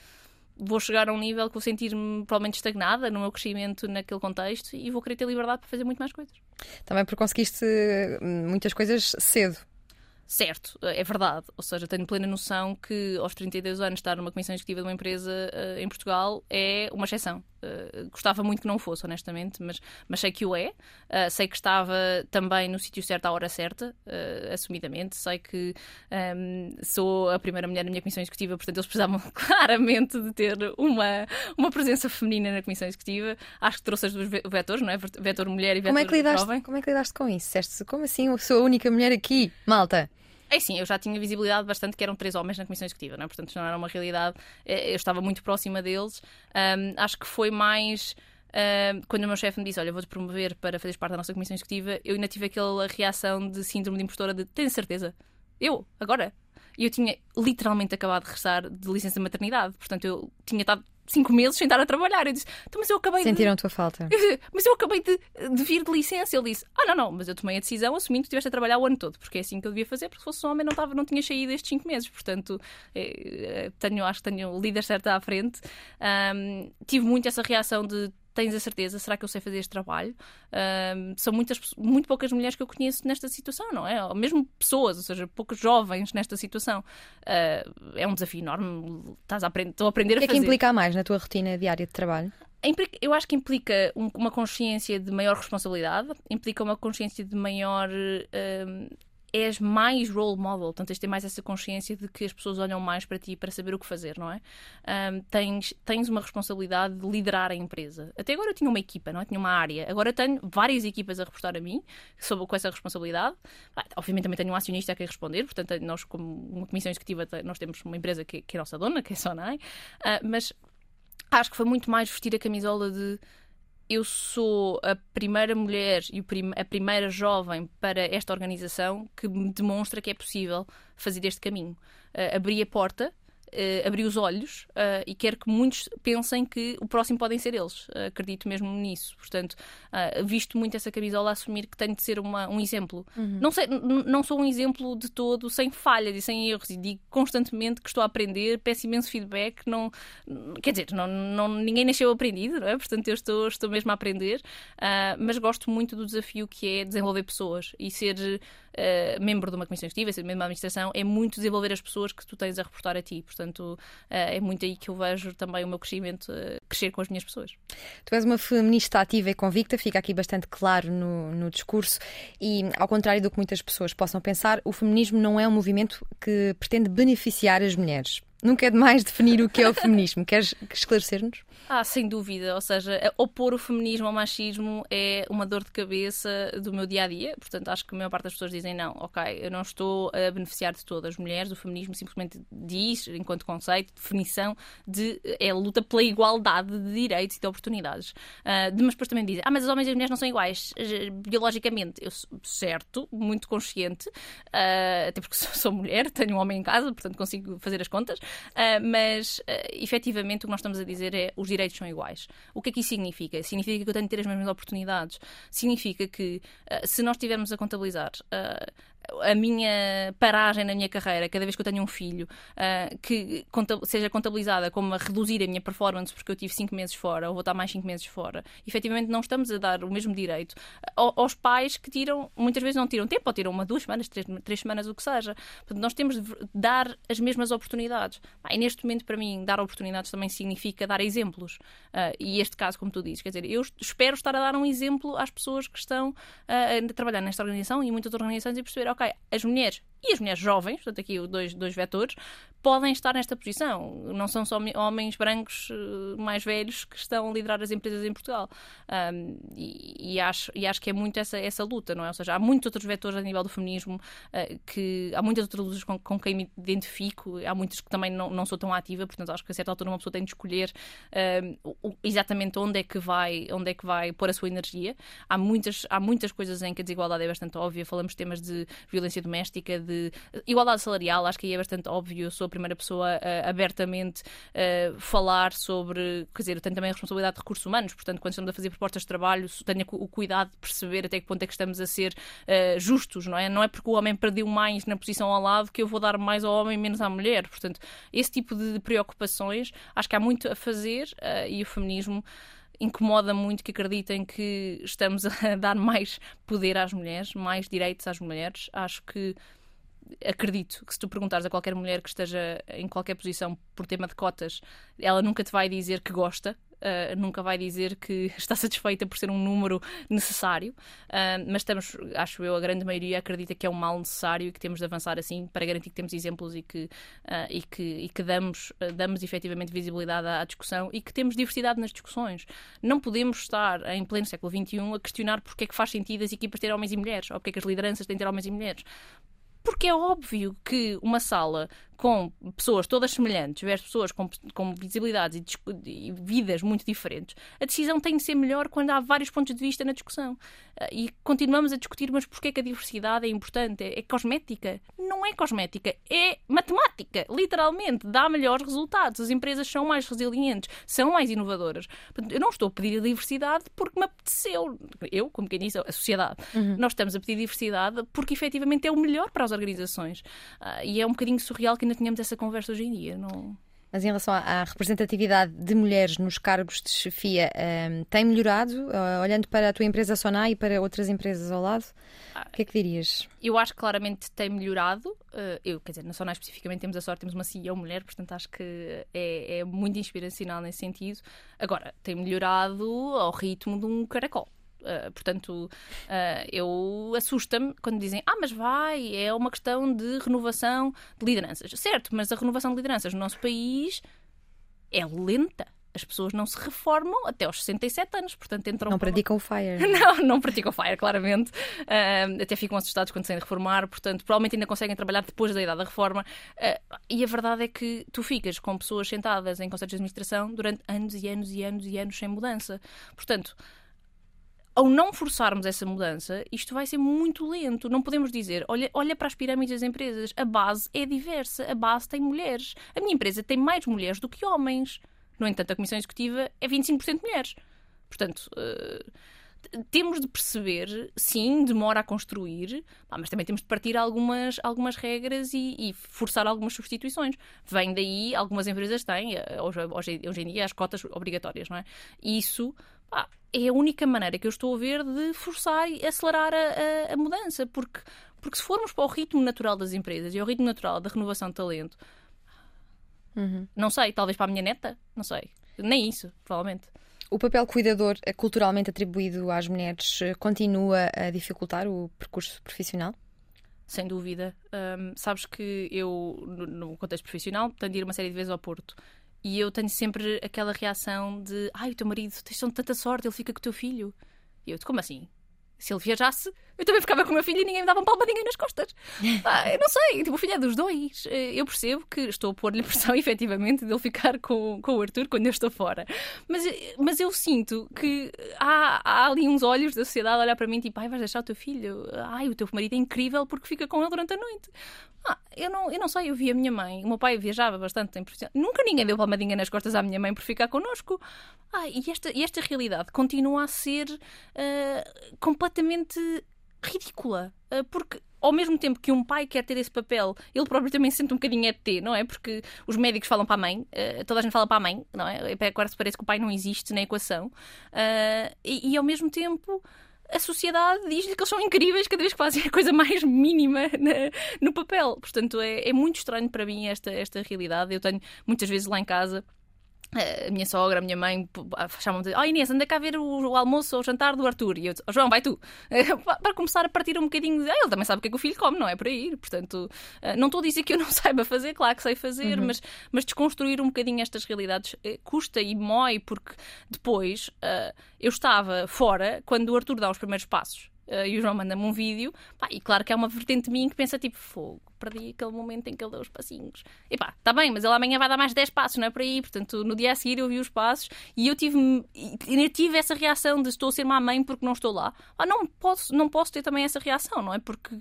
vou chegar a um nível que vou sentir-me provavelmente estagnada no meu crescimento naquele contexto e vou querer ter liberdade para fazer muito mais coisas. Também porque conseguiste hum, muitas coisas cedo. Certo, é verdade. Ou seja, tenho plena noção que aos 32 anos estar numa comissão executiva de uma empresa uh, em Portugal é uma exceção. Uh, gostava muito que não fosse, honestamente, mas, mas sei que o é. Uh, sei que estava também no sítio certo à hora certa, assumidamente. Sei que um, ehm, sou a primeira mulher na minha comissão executiva, portanto eles precisavam (laughs) claramente de ter uma, uma presença feminina na comissão executiva. Acho que trouxe as duas vetores, não é? Vetor mulher e vetor como é que lidaste, jovem. Como é que lidaste com isso? Como assim? Eu sou a única mulher aqui, malta? É sim, eu já tinha visibilidade bastante que eram três homens na comissão executiva, não é? portanto não era uma realidade. Eh, eu estava muito próxima deles. Um, acho que foi mais. Uh, quando o meu chefe me disse: Olha, vou-te promover para fazeres parte da nossa comissão executiva, eu ainda tive aquela reação de síndrome de impostora de: Tens certeza? Eu? Agora? E eu tinha literalmente acabado de regressar de licença de maternidade, portanto eu tinha estado cinco meses sem estar a trabalhar. Eu disse, então, mas eu acabei Sentiram de... a tua falta. mas eu acabei de, de, vir de licença. Ele disse, ah, não, não, mas eu tomei a decisão assumindo que estiveste a trabalhar o ano todo, porque é assim que eu devia fazer, porque se fosse um homem não, tava, não tinha saído estes cinco meses. Portanto, é, tenho, acho que tenho o líder certo à frente. Um, tive muito essa reação de tens a certeza? Será que eu sei fazer este trabalho? Um, são muitas, muito poucas mulheres que eu conheço nesta situação, não é? Ou mesmo pessoas, ou seja, poucos jovens nesta situação. Uh, é um desafio enorme. Estás a aprender, estou a aprender a fazer. O que é que implica mais na tua rotina diária de trabalho? Eu acho que implica uma consciência de maior responsabilidade, implica uma consciência de maior um, és mais role model, portanto, tens de ter mais essa consciência de que as pessoas olham mais para ti para saber o que fazer, não é? Um, tens, tens uma responsabilidade de liderar a empresa. Até agora eu tinha uma equipa, não é? Tinha uma área. Agora tenho várias equipas a reportar a mim, sob, com essa responsabilidade. Ah, obviamente também tenho um acionista a quem responder, portanto, nós, como uma comissão executiva, nós temos uma empresa que, que é a nossa dona, que é a Sonai, uh, mas acho que foi muito mais vestir a camisola de eu sou a primeira mulher e a primeira jovem para esta organização que me demonstra que é possível fazer este caminho. Uh, abri a porta uh, abrir os olhos uh, e quero que muitos pensem que o próximo podem ser eles. Uh, acredito mesmo nisso. Portanto, visto muito essa camisola, assumir que tenho de ser uma, um exemplo. Uhum. Não, sei, não sou um exemplo de todo sem falhas e sem erros e digo constantemente que estou a aprender, peço imenso feedback. Não, quer dizer, não, não, ninguém nasceu aprendido, não é? portanto, eu estou, estou mesmo a aprender, mas gosto muito do desafio que é desenvolver pessoas e ser membro de uma comissão executiva, ser membro de uma administração, é muito desenvolver as pessoas que tu tens a reportar a ti. Portanto, uh, é muito aí que eu vejo também o meu crescimento, uh, crescer com as minhas pessoas. Tu és uma feminista ativa e convicta, fica aqui bastante claro no, no discurso, e ao contrário do que muitas pessoas possam pensar, o feminismo não é um movimento que pretende beneficiar as mulheres. Nunca é demais (laughs) definir o que é o feminismo. Queres esclarecer-nos? Ah, sem dúvida. Ou seja, opor o feminismo ao machismo é uma dor de cabeça do meu dia a dia. Portanto, acho que a maior parte das pessoas dizem não, ok, eu não estou a beneficiar de todas as mulheres. O feminismo simplesmente diz, enquanto conceito, definição, de, é luta pela igualdade de direitos e de oportunidades. Uh, mas depois também dizem, ah, mas os homens e as mulheres não são iguais biologicamente. Eu, certo, muito consciente, uh, até porque (laughs) sou mulher, tenho um homem em casa, portanto consigo fazer as contas. Uh, mas, efetivamente, o que nós estamos a dizer é os direitos são iguais. O que é que isso significa? Significa que eu tenho de ter as mesmas oportunidades. Significa que, uh, se nós estivermos a contabilizar uh, a minha paragem na minha carreira, cada vez que eu tenho um filho, uh, que seja contabilizada como a reduzir a minha performance porque eu tive 5 meses fora ou vou estar mais 5 meses fora, efetivamente não estamos a dar o mesmo direito aos pais que tiram, muitas vezes não tiram tempo, ou tiram uma, duas semanas, três, três semanas, o que seja. Portanto, nós temos de dar as mesmas oportunidades. E neste momento, para mim, dar oportunidades também significa dar exemplos. Uh, e este caso, como tu dizes, quer dizer, eu espero estar a dar um exemplo às pessoas que estão uh, a trabalhar nesta organização e muitas organizações e perceber, ok, as mulheres e as mulheres jovens, portanto, aqui dois, dois vetores, podem estar nesta posição. Não são só homens brancos eh, mais velhos que estão a liderar as empresas em Portugal. Um, e, e, acho, e acho que é muito essa, essa luta, não é? Ou seja, há muitos outros vetores a nível do feminismo, uh, que há muitas outras lutas com, com quem me identifico, há muitas que também não, não sou tão ativa, portanto, acho que a certa altura uma pessoa tem de escolher exatamente onde é, que vai, onde é que vai pôr a sua energia. Há muitas, há muitas coisas em que a desigualdade é bastante óbvia, falamos de temas de violência doméstica, de igualdade salarial, acho que aí é bastante óbvio, eu sou a primeira pessoa a abertamente a falar sobre, quer dizer, eu tenho também a responsabilidade de recursos humanos, portanto, quando estamos a fazer propostas de trabalho, tenho o cuidado de perceber até que ponto é que estamos a ser uh, justos, não é? Não é porque o homem perdeu mais na posição ao lado que eu vou dar mais ao homem e menos à mulher. Portanto, esse tipo de preocupações, acho que há muito a fazer uh, e o feminismo incomoda muito que acreditem que estamos (laughs) a dar mais poder às mulheres, mais direitos às mulheres. Acho que acredito que se tu perguntares a qualquer mulher que esteja em qualquer posição por tema de cotas, ela nunca te vai dizer que gosta, Uh, nunca vai dizer que (laughs) está satisfeita por ser um número necessário, uh, mas estamos, acho eu, a grande maioria acredita que é um mal necessário e que temos de avançar assim para garantir que temos exemplos e que, uh, e que, e que damos, damos efetivamente visibilidade à, à, discussão e que temos diversidade nas discussões. Não podemos estar em pleno século XXI a questionar porque é que faz sentido as equipas ter homens e mulheres ou porque é que as lideranças têm de ter homens e mulheres. Porque é óbvio que uma sala com pessoas todas semelhantes versus pessoas com, com visibilidades e, e, vidas muito diferentes, a decisão tem de ser melhor quando há vários pontos de vista na discussão. Uh, e continuamos a discutir, mas porquê que a diversidade é importante? É, é cosmética? Não é cosmética, é matemática, literalmente. Dá melhores resultados. As empresas são mais resilientes, são mais inovadoras. Eu não estou a pedir a diversidade porque me apeteceu. Eu, como quem disse, a sociedade. Uhum. Nós estamos a pedir diversidade porque efetivamente é o melhor para as organizações. Uh, e é um bocadinho surreal que ainda tenhamos essa conversa hoje em dia. Não... Mas em relação à representatividade de mulheres nos cargos de chefia, um, tem melhorado? Uh, olhando para a tua empresa Sonai e para outras empresas ao lado, ah, o que é que dirias? Eu acho que claramente tem melhorado. Uh, eu, quer dizer, na Sonai especificamente temos a sorte, temos uma CEO mulher, portanto acho que é, é muito inspiracional nesse sentido. Agora, tem melhorado ao ritmo de um caracol. Uh, portanto, uh, eu assusta-me quando dizem ah, mas vai, é uma questão de renovação de lideranças. Certo, mas a renovação de lideranças no nosso país é lenta. As pessoas não se reformam até aos 67 anos, portanto entram... Não praticam o FIRE. (laughs) Não, não praticam o FIRE, claramente. Uh, até ficam assustados quando se reformar, portanto provavelmente ainda conseguem trabalhar depois da idade da reforma. e a verdade é que tu ficas com pessoas sentadas em conselhos de administração durante anos e anos e anos e anos sem mudança. Portanto ao não forçarmos essa mudança, isto vai ser muito lento. Não podemos dizer, olha, olha para as pirâmides das empresas, a base é diversa, a base tem mulheres. A minha empresa tem mais mulheres do que homens. No entanto, a comissão executiva é 25% mulheres. Portanto, uh, temos de perceber, sim, demora a construir, mas também temos de partir algumas, algumas regras e, e, forçar algumas substituições. Vem daí, algumas empresas têm, eh, hoje, hoje em dia, as cotas obrigatórias, não é? Isso é a única maneira que eu estou a ver de forçar e acelerar a, a, a, mudança, porque, porque se formos para o ritmo natural das empresas e ao ritmo natural da renovação de talento, uhum. não sei, talvez para a minha neta, não sei, nem isso, provavelmente. O papel cuidador é culturalmente atribuído às mulheres eh, continua a dificultar o percurso profissional? Sem dúvida. Um, sabes que eu, no, no contexto profissional, tenho de ir uma série de vezes ao Porto e eu tenho sempre aquela reação de ai, o teu marido, tens tanta sorte, ele fica com o teu filho. E eu, como assim? Se ele viajasse, eu também ficava com o meu filho e ninguém me dava um palmadinho nas costas. (laughs) Ah, eu não sei, tipo, o filho é dos dois. Eh, eu percebo que estou a pôr-lhe pressão, (laughs) efetivamente, de ele ficar com, com o Arthur quando eu estou fora. Mas, eh, mas eu sinto que há, há ali uns olhos da sociedade a olhar para mim, tipo, ai, vais deixar o teu filho? Ai, o teu marido é incrível porque fica com ele durante a noite. Ah, eu não, eu não sei, eu vi a minha mãe, o meu pai viajava bastante em Nunca ninguém deu palmadinha nas costas à minha mãe por ficar connosco. Ah, e esta, e esta realidade continua a ser uh, completamente ridícula. Uh, porque ao mesmo tempo que um pai quer ter esse papel, ele próprio também sente um bocadinho ET, não é? Porque os médicos falam para a mãe, uh, toda a gente fala para a mãe, não é? Agora se parece que o pai não existe na equação. Uh, e, e, ao mesmo tempo a sociedade diz-lhe que eles são incríveis cada vez que fazem a coisa mais mínima na, no papel. Portanto, é, é muito estranho para mim esta, esta realidade. Eu tenho muitas vezes lá em casa a minha sogra, a minha mãe chamam-me de oh Inês, anda cá ver o, o, almoço ou o jantar do Arthur. E eu oh, João, vai tu. (laughs) Para começar a partir um bocadinho de. Ah, ele também sabe o que é que o filho come, não é? Para ir. Portanto, eh, não estou a dizer que eu não (laughs) saiba fazer, claro que sei fazer, uhum. mas, mas desconstruir um bocadinho estas realidades eh, custa e mói, porque depois uh, eu estava fora quando o Arthur dá os primeiros passos. Uh, e o João manda-me um vídeo, pá, e claro que há uma vertente de mim que pensa tipo, fogo, perdi aquele momento em que ele deu os passinhos. E pá, está bem, mas ele amanhã vai dar mais 10 passos, não é por aí? Portanto, no dia a seguir eu vi os passos e eu tive, eu tive essa reação de estou a ser má mãe porque não estou lá. Ah, não posso, não posso ter também essa reação, não é? Porque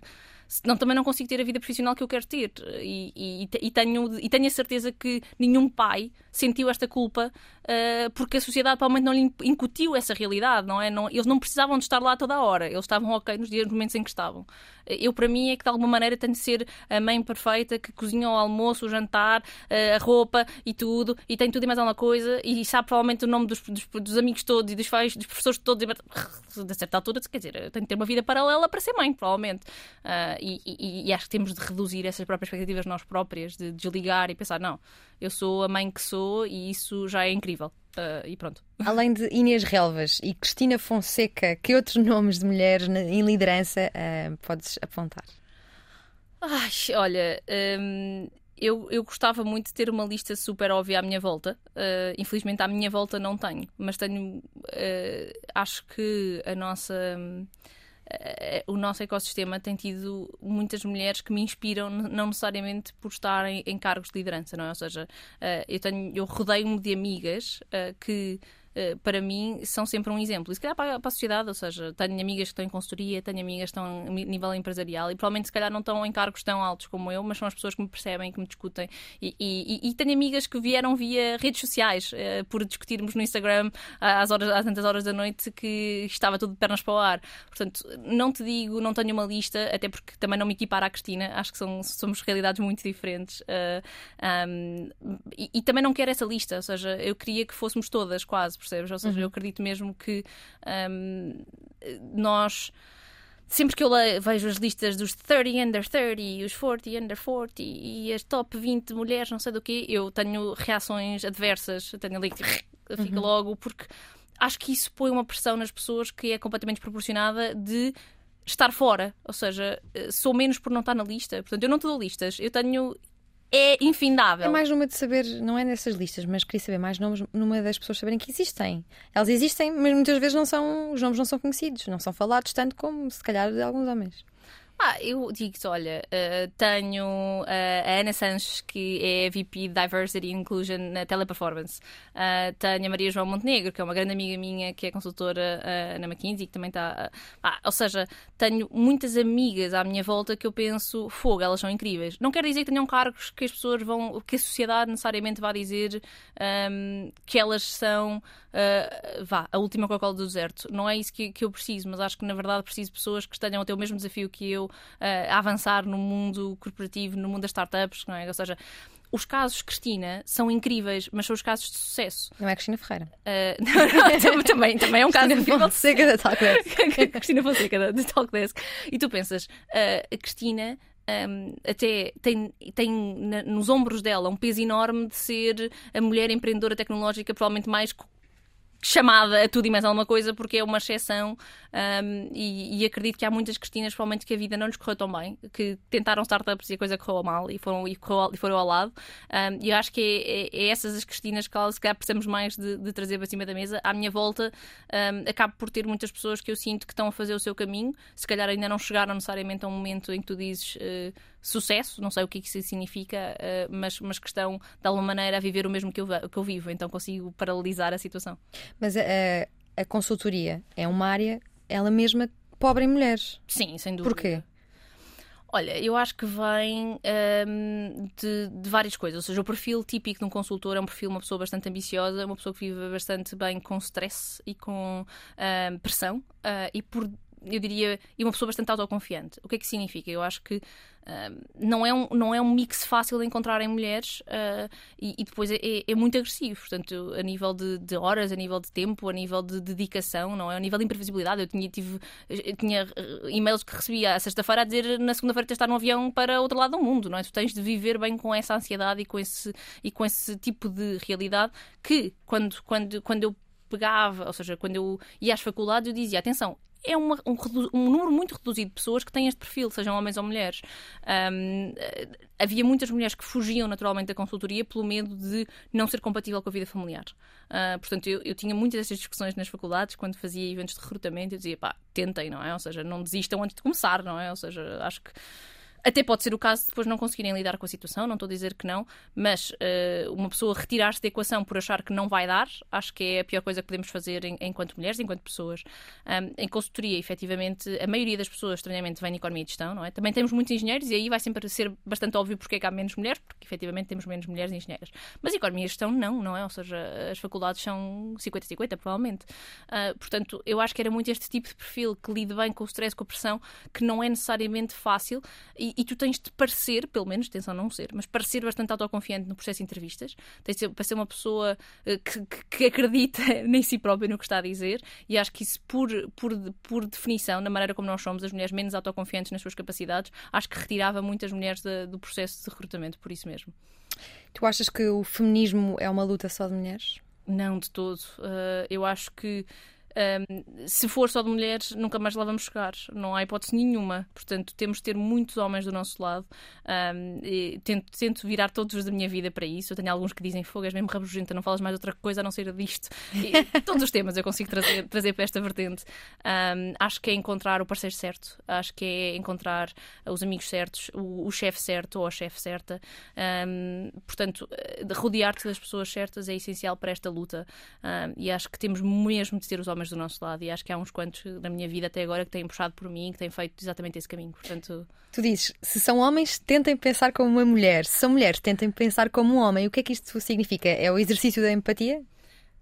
senão também não consigo ter a vida profissional que eu quero ter. E, e, e tenho, e tenho a certeza que nenhum pai sentiu esta culpa uh, porque a sociedade provavelmente não lhe incutiu essa realidade, não é? Não, eles não precisavam de estar lá toda a hora, eles estavam ok nos dias, nos momentos em que estavam. Eu, para mim, é que de alguma maneira tenho de ser a mãe perfeita que cozinha o almoço, o jantar, uh, a roupa e tudo, e tem tudo e mais alguma coisa, e sabe provavelmente o nome dos, dos, dos amigos todos e dos, pais, dos professores todos, e, de certa altura, quer dizer, tenho de ter uma vida paralela para ser mãe, provavelmente. Uh, e, e, e, acho que temos de reduzir essas próprias expectativas nós próprias, de desligar e pensar, não, eu sou a mãe que sou e isso já é incrível. Uh, e pronto. (laughs) Além de Inês Relvas e Cristina Fonseca, que outros nomes de mulheres em liderança uh, podes apontar? Ai, olha, um, eu, eu gostava muito de ter uma lista super óbvia à minha volta. Uh, infelizmente, à minha volta não tenho, mas tenho. acho que a nossa. Um, o nosso ecossistema tem tido muitas mulheres que me inspiram, não necessariamente por estarem em cargos de liderança, não é? Ou seja, uh, eu, eu rodeio-me de amigas que eh, para mim, são sempre um exemplo. E se calhar para, para a sociedade, ou seja, tenho amigas que estão em consultoria, tenho amigas que estão a nível empresarial e provavelmente se calhar não estão em cargos tão altos como eu, mas são as pessoas que me percebem, que me discutem. E, e, e tenho amigas que vieram via redes sociais, uh, por discutirmos no Instagram às, horas, às tantas horas da noite que estava tudo de pernas para o ar. Portanto, não te digo, não tenho uma lista, até porque também não me equipara à Cristina, acho que são, somos realidades muito diferentes. Uh, eh, um, e, e também não quero essa lista, ou seja, eu queria que fôssemos todas quase percebes? Ou seja, uhum. eu acredito mesmo que um, nós sempre que eu vejo as listas dos 30 under 30, os 40 under 40 e as top 20 mulheres, não sei do quê, eu tenho reações adversas, eu tenho ali que fica uhum. logo, porque acho que isso põe uma pressão nas pessoas que é completamente proporcionada de estar fora, ou seja, eh, sou menos por não estar na lista. Portanto, eu não te dou listas, eu tenho é infindável. É mais numa de saber, não é nessas listas, mas queria saber mais nomes numa das pessoas saberem que existem. Elas existem, mas muitas vezes não são, os nomes não são conhecidos, não são falados tanto como se calhar de alguns homens. Ah, eu digo-te, olha, uh, tenho uh, a Ana Sanches, que é VP Diversity and Inclusion na Teleperformance. Uh, tenho a Maria João Montenegro, que é uma grande amiga minha, que é consultora na McKinsey, que também está. Ah, ou seja, tenho muitas amigas à minha volta que eu penso, fogo, elas são incríveis. Não quer dizer que tenham cargos que as pessoas vão. que a sociedade necessariamente vá dizer um, que elas são. vá, a última Coca-Cola do deserto. Não é isso que, que eu preciso, mas acho que na verdade preciso de pessoas que tenham até o mesmo desafio que eu uh, a avançar no mundo corporativo, no mundo das startups, não é? Ou seja, os casos Cristina são incríveis, mas são os casos de sucesso. Não é Cristina Ferreira. Uh, não, não, também, também é um caso Cristina Fonseca da Talkdesk. (laughs) Cristina Fonseca da Talkdesk. E tu pensas, uh, a Cristina um, até tem, tem na, nos ombros dela um peso enorme de ser a mulher empreendedora tecnológica provavelmente mais chamada a tudo e mais alguma coisa porque é uma exceção um, e, e, acredito que há muitas Cristinas provavelmente que a vida não lhes correu tão bem que tentaram startups e a coisa correu mal e foram, e correu, e foram ao lado. Um, e eu acho que é, é, é, essas as Cristinas que se calhar precisamos mais de, de, trazer para cima da mesa. À minha volta um, acabo por ter muitas pessoas que eu sinto que estão a fazer o seu caminho. Se calhar ainda não chegaram necessariamente a um momento em que tu dizes uh, sucesso, não sei o que isso significa, uh, mas, mas que estão de alguma maneira a viver o mesmo que eu, que eu vivo, então consigo paralisar a situação. Mas a, a consultoria é uma área, ela mesma, pobre em mulheres. Sim, sem dúvida. Porquê? Olha, eu acho que vem ehm, de, de, várias coisas. Ou seja, o perfil típico de um consultor é um perfil de uma pessoa bastante ambiciosa, uma pessoa que vive bastante bem com stress e com ehm, pressão. Uh, e por eu diria, e uma pessoa bastante autoconfiante. O que é que significa? Eu acho que uh, não, é um, não é um mix fácil de encontrar em mulheres uh, e, e, depois é, é, muito agressivo. Portanto, a nível de, de, horas, a nível de tempo, a nível de dedicação, não é? A nível de imprevisibilidade. Eu tinha, tive, eu tinha e-mails que recebia à sexta-feira a dizer na segunda-feira de estar no avião para outro lado do mundo, não é? Tu tens de viver bem com essa ansiedade e com esse, e com esse tipo de realidade que, quando, quando, quando eu pegava, ou seja, quando eu ia às faculdades, eu dizia: atenção, é uma, um, um, número muito reduzido de pessoas que têm este perfil, sejam homens ou mulheres. Um, havia muitas mulheres que fugiam naturalmente da consultoria pelo medo de não ser compatível com a vida familiar. Uh, portanto, eu, eu, tinha muitas destas discussões nas faculdades, quando fazia eventos de recrutamento, eu dizia, pá, tentem, não é? Ou seja, não desistam antes de começar, não é? Ou seja, acho que até pode ser o caso de depois não conseguirem lidar com a situação, não estou a dizer que não, mas uh, uma pessoa retirar-se da equação por achar que não vai dar, acho que é a pior coisa que podemos fazer em, enquanto mulheres, enquanto pessoas. Um, em consultoria, efetivamente, a maioria das pessoas, estranhamente, vem de economia e gestão, não é? Também temos muitos engenheiros e aí vai sempre ser bastante óbvio porque é que há menos mulheres, porque efetivamente temos menos mulheres engenheiras. Mas economia e gestão, não, não é? Ou seja, as faculdades são 50-50, provavelmente. Uh, portanto, eu acho que era muito este tipo de perfil que lide bem com o stress, com a pressão, que não é necessariamente fácil e, e tu tens de parecer, pelo menos, atenção não ser, mas parecer bastante autoconfiante no processo de entrevistas. Tens de ser, para ser uma pessoa uh, que, que, acredita (laughs) em si própria no que está a dizer e acho que isso, por, por, por definição, na maneira como nós somos, as mulheres menos autoconfiantes nas suas capacidades, acho que retirava muitas mulheres de, do processo de recrutamento, por isso mesmo. Tu achas que o feminismo é uma luta só de mulheres? Não, de todo. Uh, eu acho que um, se for só de mulheres, nunca mais lá vamos chegar. Não há hipótese nenhuma. Portanto, temos de ter muitos homens do nosso lado. Um, tento, tento, virar todos os da minha vida para isso. Eu tenho alguns que dizem fogo, és mesmo rabugenta, não falas mais outra coisa a não ser disto. E, (laughs) todos os temas eu consigo trazer, trazer para esta vertente. Um, acho que é encontrar o parceiro certo, acho que é encontrar os amigos certos, o, o chefe certo ou a chefe certa. portanto, rodear-te das pessoas certas é essencial para esta luta. e acho que temos mesmo de ter os homens do nosso lado. E acho que há uns quantos na minha vida até agora que têm puxado por mim, que têm feito exatamente esse caminho. Portanto... Tu dizes, se são homens, tentem pensar como uma mulher. Se são mulheres, tentem pensar como um homem. O que é que isto significa? É o exercício da empatia?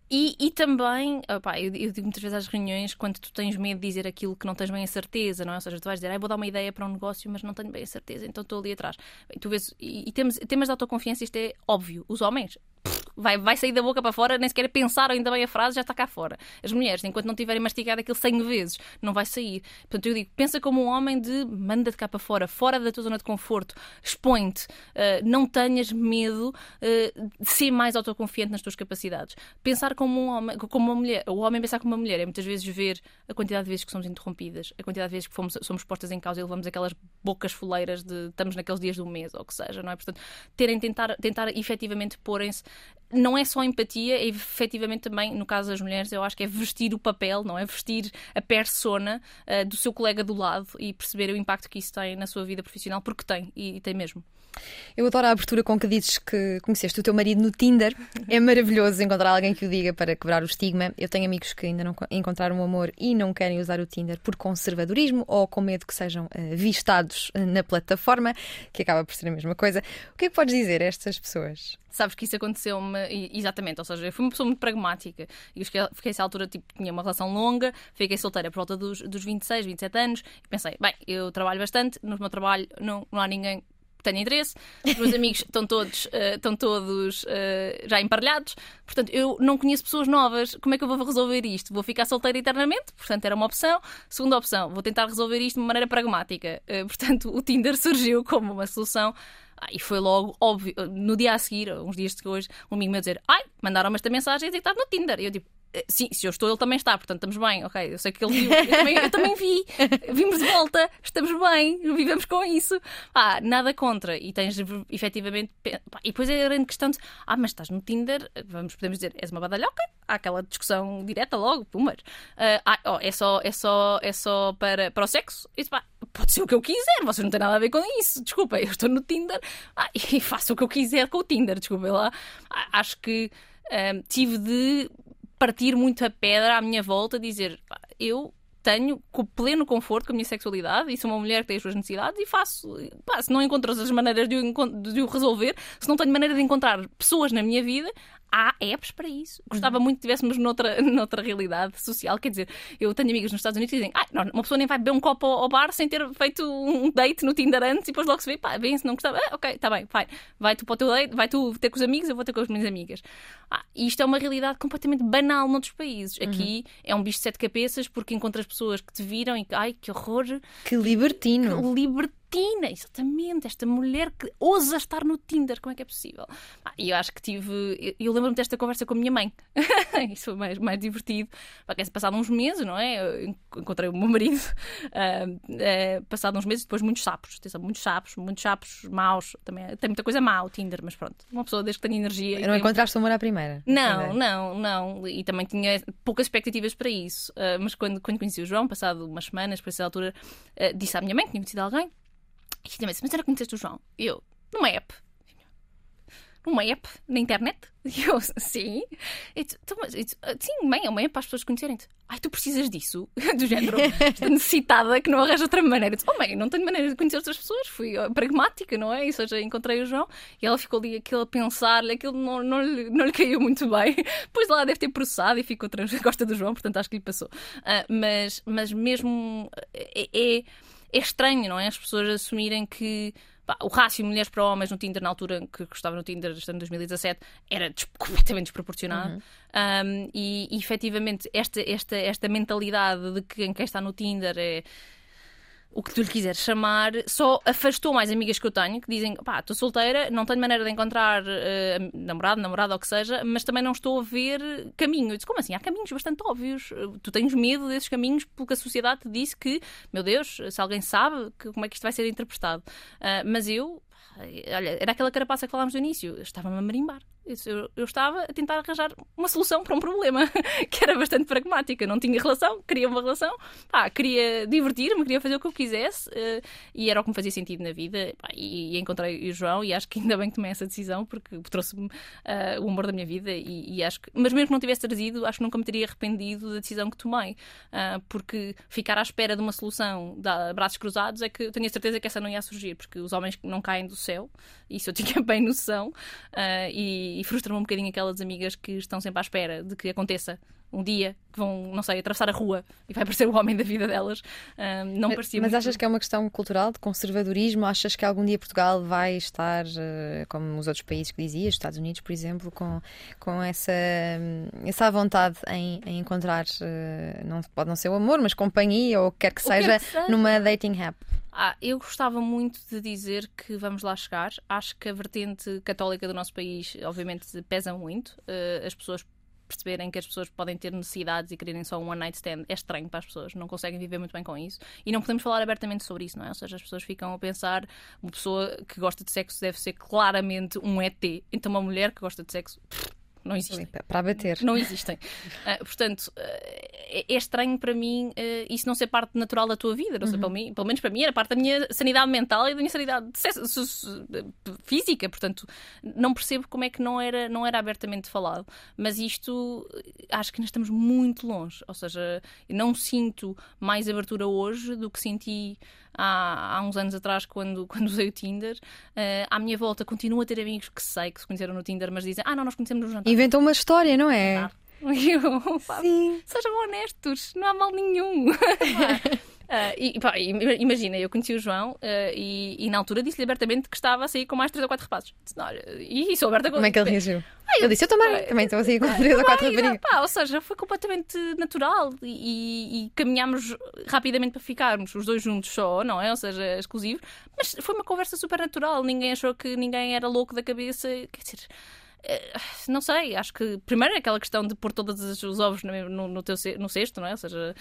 E, e também, opa, eu, eu, digo muitas vezes às reuniões, quando tu tens medo de dizer aquilo que não tens bem a certeza, não é? Ou seja, tu vais dizer, ah, vou dar uma ideia para um negócio, mas não tenho bem a certeza, então estou ali atrás. Bem, tu vês, e, e temos, temas de autoconfiança, isto é óbvio. Os homens, vai, vai sair da boca para fora, nem sequer pensar ainda bem a frase, já está cá fora. As mulheres, enquanto não tiverem mastigado aquilo 100 vezes, não vai sair. Portanto, eu digo, pensa como um homem de manda-te cá para fora, fora da tua zona de conforto, expõe-te, uh, não tenhas medo uh, de ser mais autoconfiante nas tuas capacidades. Pensar como um homem, como uma mulher, o homem pensar como uma mulher é muitas vezes ver a quantidade de vezes que somos interrompidas, a quantidade de vezes que fomos, somos postas em causa e levamos aquelas bocas foleiras de estamos naqueles dias do mês, ou o que seja, não é? Portanto, terem, tentar, tentar efetivamente porem-se não é só empatia, é efetivamente também, no caso das mulheres, eu acho que é vestir o papel, não é? Vestir a persona uh, do seu colega do lado e perceber o impacto que isso tem na sua vida profissional, porque tem, e, e tem mesmo. Eu adoro a abertura com que dizes que conheceste o teu marido no Tinder. É maravilhoso encontrar alguém que o diga para quebrar o estigma. Eu tenho amigos que ainda não encontraram o amor e não querem usar o Tinder por conservadorismo ou com medo que sejam uh, vistados na plataforma, que acaba por ser a mesma coisa. O que é que podes dizer a estas pessoas? Sabes que isso aconteceu-me exatamente, ou seja, eu fui uma pessoa muito pragmática e fiquei, fiquei essa altura, tipo, tinha uma relação longa, fiquei solteira por volta dos, dos 26, 27 anos e pensei, bem, eu trabalho bastante, no meu trabalho não, não há ninguém tenho interesse, os meus amigos estão todos, uh, estão todos uh, já emparelhados, portanto eu não conheço pessoas novas, como é que eu vou resolver isto? Vou ficar solteira eternamente? Portanto, era uma opção. Segunda opção, vou tentar resolver isto de uma maneira pragmática. Uh, portanto, o Tinder (laughs) surgiu como uma solução. Ah, e foi logo óbvio, no dia a seguir, uns dias depois, um amigo meu dizer: Ai, mandaram-me esta mensagem a dizer que estás no Tinder. E eu tipo, sim, se eu estou, ele também está, portanto estamos bem, ok. Eu sei que ele viu, eu também, eu também vi, vimos de volta, estamos bem, vivemos com isso. Ah, nada contra. E tens efetivamente. E depois é a grande questão de, ah, mas estás no Tinder, vamos, podemos dizer, és uma badalhoca, há aquela discussão direta logo, pumar. Uh, ah, oh, é só, é só, é só para, para o sexo? Isso, pá, pode ser o que eu quiser, vocês não têm nada a ver com isso. Desculpa, eu estou no Tinder ah, e (laughs) faço o que eu quiser com o Tinder, desculpa lá. Ah, acho que. Um, tive de partir muito a pedra à minha volta, dizer eu tenho pleno conforto com a minha sexualidade e sou uma mulher que tem as suas necessidades e faço. Pá, se não encontro as maneiras de o, de o resolver, se não tenho maneira de encontrar pessoas na minha vida, há apps para isso. Gostava uhum. muito que tivéssemos noutra, (laughs) noutra realidade social. Quer dizer, eu tenho amigas nos Estados Unidos que dizem ah, não, uma pessoa nem vai beber um copo ao bar sem ter feito um date no Tinder antes e depois logo se vê, pá, bem, se não gostava, ah, ok, está bem, vai. Vai tu para o teu date, vai tu ter com os amigos, eu vou ter com as minhas amigas. Ah, e isto é uma realidade completamente banal noutros países. Aqui uhum. é um bicho de sete cabeças porque encontras pessoas que te viram e que, ai, que horror. Que libertino. Que libertino Tina, exatamente, esta mulher que ousa estar no Tinder, como é que é possível? Ah, e eu acho que tive. Eu, lembro-me desta conversa com a minha mãe. (laughs) Isso foi mais, mais divertido. Porque passado uns meses, não é? Eu encontrei o meu marido, uh, (laughs) uh, passado uns meses, depois muitos sapos. Atenção, muitos sapos, muitos sapos maus. Também, tem muita coisa má o Tinder, mas pronto. Uma pessoa desde que tem energia. Não encontraste o amor à primeira? Não, não, não. E também tinha poucas expectativas para isso. Uh, mas quando, quando conheci o João, passado umas semanas, por essa altura, disse à minha mãe que tinha conhecido alguém. E mas era conheceste o João? Eu, numa app. Numa app na internet? (laughs) E eu, sim. mas, sim, mãe, é uma app para as pessoas conhecerem-te. Ai, tu precisas disso? (laughs) Do género, necessitada que não arranja outra maneira. Disse, oh, mãe, não tenho maneira de conhecer outras pessoas. Fui pragmática, não é? Ou seja, encontrei o João e ela ficou ali aquilo a pensar, aquilo não, não, lhe, não lhe caiu muito (laughs) bem. Depois lá deve ter processado e ficou outra gosta do João, portanto acho que lhe passou. Uh, mas, mas mesmo é, é é estranho, não é? As pessoas assumirem que pá, o rácio de mulheres para homens no Tinder, na altura que estava no Tinder, em 2017, era des completamente desproporcionado. Uhum. Um, e, e efetivamente esta, esta, esta mentalidade de que quem está no Tinder é o que tu lhe quiseres chamar, só afastou mais amigas que eu tenho que dizem: pá, estou solteira, não tenho maneira de encontrar uh, namorado, namorada ou que seja, mas também não estou a ver caminho. Eu disse: como assim? Há caminhos bastante óbvios. Tu tens medo desses caminhos porque a sociedade te disse que, meu Deus, se alguém sabe que, como é que isto vai ser interpretado. Uh, mas eu, olha, era aquela carapaça que falámos no início, estava-me a marimbar. Eu, eu, estava a tentar arranjar uma solução para um problema (laughs) que era bastante pragmática. Não tinha relação, queria uma relação, pá, queria divertir-me, queria fazer o que eu quisesse uh, e era o que me fazia sentido na vida. Pá, e, e, encontrei o João e acho que ainda bem que tomei essa decisão porque trouxe-me uh, o humor da minha vida. E, e, acho que, mas mesmo que não tivesse trazido, acho que nunca me teria arrependido da decisão que tomei, uh, porque ficar à espera de uma solução de braços cruzados é que eu tenho a certeza que essa não ia surgir, porque os homens não caem do céu, isso eu tinha (laughs) bem noção. e e, frustra-me um bocadinho aquelas amigas que estão sempre à espera de que aconteça um dia que vão, não sei, atravessar a rua e vai aparecer o homem da vida delas. Um, não mas, parecia Mas muito... achas que é uma questão cultural, de conservadorismo? Achas que algum dia Portugal vai estar, uh, como os outros países que dizias, Estados Unidos, por exemplo, com, com essa, essa vontade em, em encontrar, uh, não, pode não ser o amor, mas companhia ou o que quer que seja, que seja. numa dating app? Ah, eu gostava muito de dizer que vamos lá chegar. Acho que a vertente católica do nosso país, obviamente, pesa muito. Uh, as pessoas perceberem que as pessoas podem ter necessidades e quererem só um one night stand é estranho para as pessoas, não conseguem viver muito bem com isso e não podemos falar abertamente sobre isso, não é? Ou seja, as pessoas ficam a pensar uma pessoa que gosta de sexo deve ser claramente um ET, então uma mulher que gosta de sexo. Pff, não existem. Para bater. Não existem. Uh, portanto, uh, é, é, estranho para mim uh, isso não ser parte natural da tua vida. Não sei, uhum. mim, pelo menos para mim era parte da minha sanidade mental e da minha sanidade física. Portanto, não percebo como é que não era, não era abertamente falado. Mas isto acho que ainda estamos muito longe. Ou seja, não sinto mais abertura hoje do que senti há, há uns anos atrás, quando, (laughs) quando usei o Tinder. Uh, à minha volta, continuo a ter amigos que sei que se conheceram no Tinder, mas dizem: Ah, não, nós conhecemos no jantar. Inventam uma história, não é? (laughs) Eu, pá, Sim. Sejam honestos, não há mal nenhum. (laughs) Uh, e, pá, imagina, eu conheci o João uh, e, e, na altura disse-lhe abertamente que estava a sair com mais 3 ou 4 rapazes. Disse, olha, e sou aberta com Como é que ele reagiu? Ah, eu disse, eu também, uh, também estou a sair com 3 ou 4 rapazes. Ou seja, foi completamente natural e, e, caminhámos rapidamente para ficarmos, os dois juntos só, não é? Ou seja, exclusivos. Mas foi uma conversa super natural, ninguém achou que ninguém era louco da cabeça. Quer dizer não sei, acho que primeiro é aquela questão de pôr todos os ovos no, no, teu, no cesto, não é? Ou seja,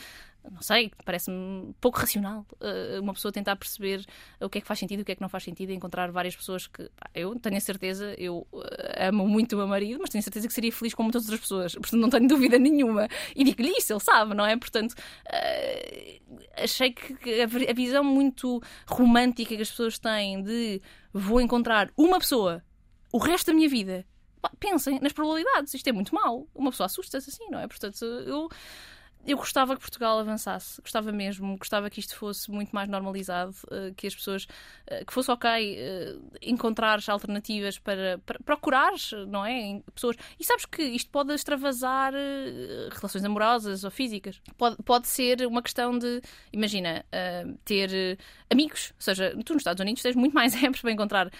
não sei, parece-me pouco racional uh, uma pessoa tentar perceber o que é que faz sentido e o que é que não faz sentido e encontrar várias pessoas que pá, eu tenho a certeza, eu uh, amo muito o meu marido, mas tenho a certeza que seria feliz com muitas outras pessoas, portanto não tenho (laughs) dúvida nenhuma. E digo-lhe isso, ele sabe, não é? Portanto, achei que a visão muito romântica que as pessoas têm de vou encontrar uma pessoa o resto da minha vida pensem nas probabilidades. Isto é muito mau. Uma pessoa assusta-se assim, não é? Portanto, eu eu gostava que Portugal avançasse, gostava mesmo, gostava que isto fosse muito mais normalizado, eh, que as pessoas, eh, que fosse ok eh, encontrar alternativas para, para procurar, não é? Pessoas. E sabes que isto pode extravasar relações amorosas ou físicas. Pode, pode ser uma questão de, imagina, ter amigos, ou seja, tu nos Estados Unidos tens muito mais (laughs) apps para encontrar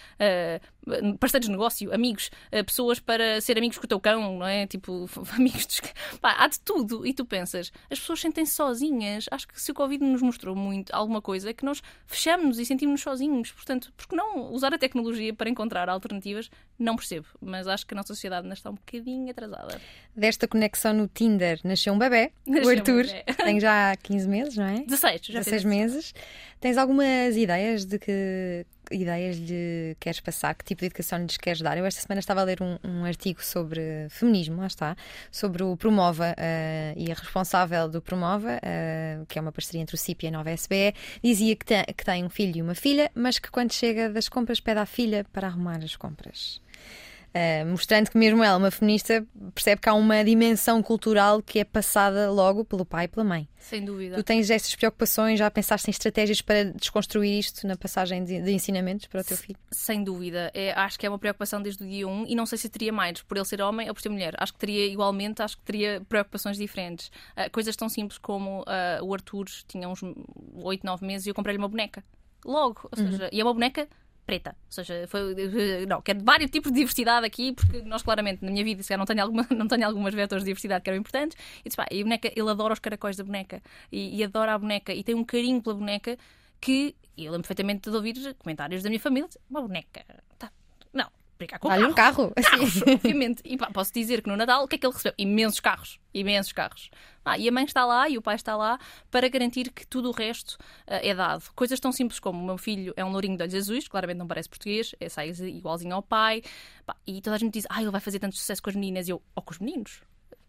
parceiros de negócio, amigos, pessoas para ser amigos com o teu cão, não é? Tipo, (laughs) amigos dos... Pá, há de tudo. E tu pensas, as pessoas sentem-se sozinhas. Acho que se o Covid nos mostrou muito alguma coisa, é que nós fechamos e sentimos-nos sozinhos. Portanto, por que não usar a tecnologia para encontrar alternativas? Não percebo, mas acho que a nossa sociedade ainda está um bocadinho atrasada. Desta conexão no Tinder nasceu um bebê, (laughs) nasceu o Arthur, um bebê. (laughs) tem já 15 meses, não é? 16, já 16 meses. Tens algumas ideias de que ideias lhe queres passar? Que tipo de educação lhes queres dar? Eu esta semana estava a ler um, um artigo sobre feminismo, lá está, sobre o Promova uh, e a responsável do Promova, uh, que é uma parceria entre o CIP e a nova SBE, dizia que tem, que tem um filho e uma filha, mas que quando chega das compras pede à filha para arrumar as compras. Uh, mostrando que mesmo ela, uma feminista, percebe que há uma dimensão cultural que é passada logo pelo pai e pela mãe. Sem dúvida. Tu tens estas preocupações, já pensaste em estratégias para desconstruir isto na passagem de, de ensinamentos para o teu filho? Sem dúvida. É, acho que é uma preocupação desde o dia 1 e não sei se teria mais por ele ser homem ou por ser mulher. Acho que teria igualmente, acho que teria preocupações diferentes. Uh, coisas tão simples como uh, o Arthur tinha uns 8, 9 meses e eu comprei-lhe uma boneca. Logo, ou uhum. seja, uhum. e é uma boneca preta. Ou seja, foi, (laughs) não, quero vários tipos de diversidade aqui, porque nós claramente na minha vida se não tenho, alguma, (laughs) não tenho algumas vetores de diversidade que eram importantes. E, disse, pá, e a boneca, ele adora os caracóis da boneca e, e adora a boneca e tem um carinho pela boneca que eu lembro perfeitamente de ouvir comentários da minha família: uma boneca. Tá. Brincar com Vale um carro. Carros, obviamente. E pá, posso dizer que no Natal, o que é que ele recebeu? Imensos carros. Imensos carros. Ah, e a mãe está lá e o pai está lá para garantir que tudo o resto uh, é dado. Coisas tão simples como o meu filho é um lourinho de olhos azuis, claramente não parece português, é sai igualzinho ao pai. Pá, e toda a gente diz, ah, ele vai fazer tanto sucesso com as meninas. E eu, ou com os meninos.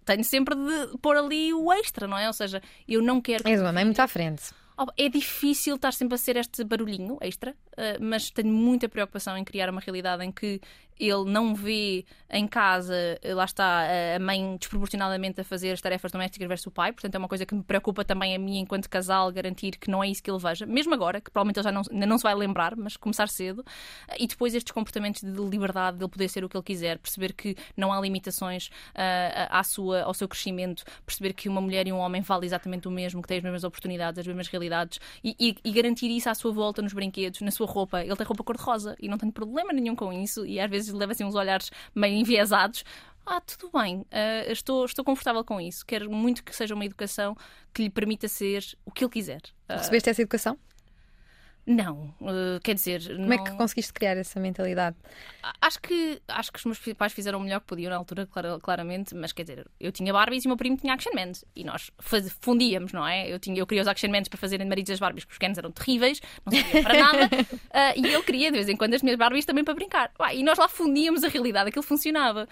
Tenho sempre de pôr ali o extra, não é? Ou seja, eu não quero. És uma mãe muito à frente. É difícil estar sempre a ser este barulhinho extra, eh, mas tenho muita preocupação em criar uma realidade em que ele não vê em casa, eh, lá está, a mãe desproporcionadamente a fazer as tarefas domésticas versus o pai, portanto é uma coisa que me preocupa também a mim enquanto casal, garantir que não é isso que ele veja, mesmo agora, que provavelmente ele já não, ainda não se vai lembrar, mas começar cedo, eh, e depois estes comportamentos de liberdade, de ele poder ser o que ele quiser, perceber que não há limitações uh, à sua, ao seu crescimento, perceber que uma mulher e um homem valem exatamente o mesmo, que têm as mesmas oportunidades, as mesmas realidades, e, e, e garantir isso à sua volta nos brinquedos, na sua roupa. Ele tem roupa cor-de-rosa e não tenho problema nenhum com isso, e às vezes leva assim uns olhares meio enviesados. Ah, tudo bem, uh, estou, estou confortável com isso. Quero muito que seja uma educação que lhe permita ser o que ele quiser. Uh, Recebeste essa educação? Não, uh, quer dizer. Como não... é que conseguiste criar essa mentalidade? Acho que, acho que os meus pais fizeram o melhor que podiam na altura, claramente, mas quer dizer, eu tinha Barbies e o meu primo tinha Action Man e nós fundíamos, não é? Eu, tinha, eu queria os Action Man para fazerem maridos das Barbies, porque os Kens eram terríveis, não serviam para nada, uh, (laughs) e ele queria de vez em quando as minhas Barbies também para brincar. e nós lá fundíamos a realidade, aquilo funcionava.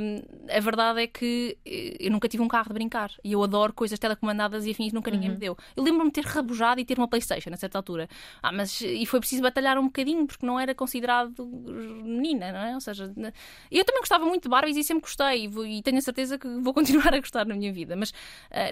Um, a verdade é que eh, eu nunca tive um carro de brincar e eu adoro coisas telecomandadas e afins, nunca ninguém uhum. me deu. Eu lembro-me de ter rabujado e ter uma Playstation a certa altura. Ah, mas e foi preciso batalhar um bocadinho porque não era considerado menina, não é? Ou seja, eu também gostava muito de Barbies e sempre gostei e, tenho a certeza que vou (laughs) continuar a gostar na minha vida, mas uh,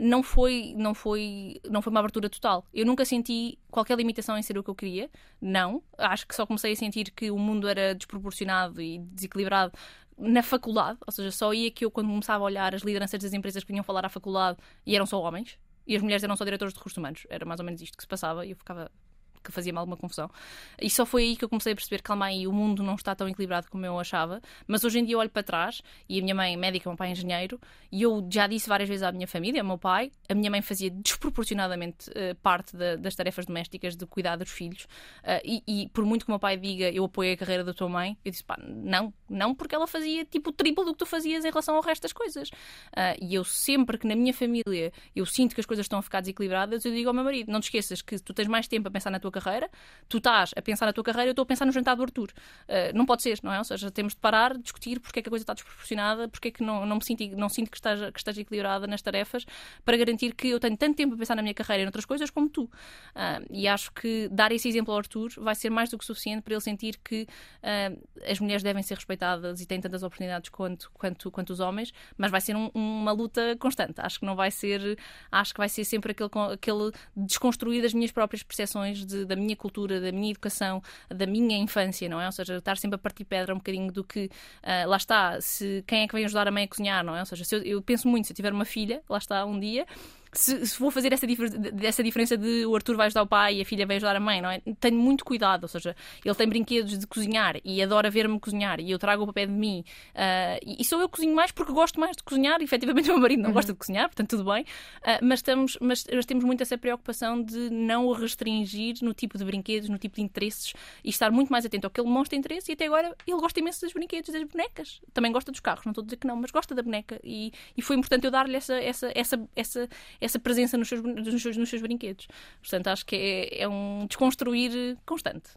não foi não foi não foi uma abertura total. Eu nunca senti qualquer limitação em ser o que eu queria. Não, acho que só comecei a sentir que o mundo era desproporcionado e desequilibrado na faculdade, ou seja, só ia que eu quando começava a olhar as lideranças das empresas que vinham falar à faculdade e eram só homens, e as mulheres eram só diretores de recursos humanos. Era mais ou menos isto que se passava e eu ficava que fazia-me alguma confusão. E só foi aí que eu comecei a perceber, calma aí, o mundo não está tão equilibrado como eu achava. Mas hoje em dia eu olho para trás, e a minha mãe é médica, o meu pai é engenheiro, e eu já disse várias vezes à minha família, ao meu pai, a minha mãe fazia desproporcionadamente uh, parte das tarefas domésticas de cuidar dos filhos. Uh, e, e, por muito que o meu pai diga, eu apoio a carreira da tua mãe, eu disse, pá, não, não, porque ela fazia tipo o triplo do que tu fazias em relação ao resto das coisas. Uh, e eu sempre que na minha família eu sinto que as coisas estão a ficar desequilibradas, eu digo ao meu marido, não te esqueças que tu tens mais tempo a pensar na tua carreira, tu estás a pensar na tua carreira, eu estou a pensar no jantar do Arthur. Uh, não pode ser, não é? Ou seja, temos de parar, discutir porque é que a coisa está desproporcionada, porque é que não, não me sinto, não sinto que, estás, que estás equilibrada nas tarefas, para garantir que eu tenho tanto tempo a pensar na minha carreira e noutras coisas como tu. Uh, e acho que dar esse exemplo ao Arthur vai ser mais do que suficiente para ele sentir que uh, as mulheres devem ser respeitadas e têm tantas oportunidades quanto, quanto, quanto os homens, mas vai ser um, uma luta constante. Acho que não vai ser, acho que vai ser sempre aquele, aquele desconstruir das minhas próprias percepções de, da minha cultura, da minha educação, da minha infância, não é? Ou seja, estar sempre a partir pedra um bocadinho do que, uh, lá está, se, quem é que vem ajudar a mãe a cozinhar, não é? Ou seja, eu, eu penso muito, se eu tiver uma filha, lá está, um dia, se, se, vou fazer essa, essa diferença de o Arthur vai ajudar o pai e a filha vai ajudar a mãe, não é? Tenho muito cuidado, ou seja, ele tem brinquedos de cozinhar e adora ver-me cozinhar e eu trago o papel de mim uh, e sou eu que cozinho mais porque gosto mais de cozinhar e (laughs) efetivamente o meu marido não uhum. gosta de cozinhar, portanto tudo bem, uh, mas, estamos, mas, mas, temos muito essa preocupação de não o restringir no tipo de brinquedos, no tipo de interesses e estar muito mais atento ao que ele mostra interesse e até agora ele gosta imenso dos brinquedos, das bonecas, também gosta dos carros, não estou a dizer que não, mas gosta da boneca e, e foi importante eu dar-lhe essa, essa, essa, essa, essa presença nos seus nos seus, nos seus brinquedos. Portanto, acho que é, é um desconstruir constante.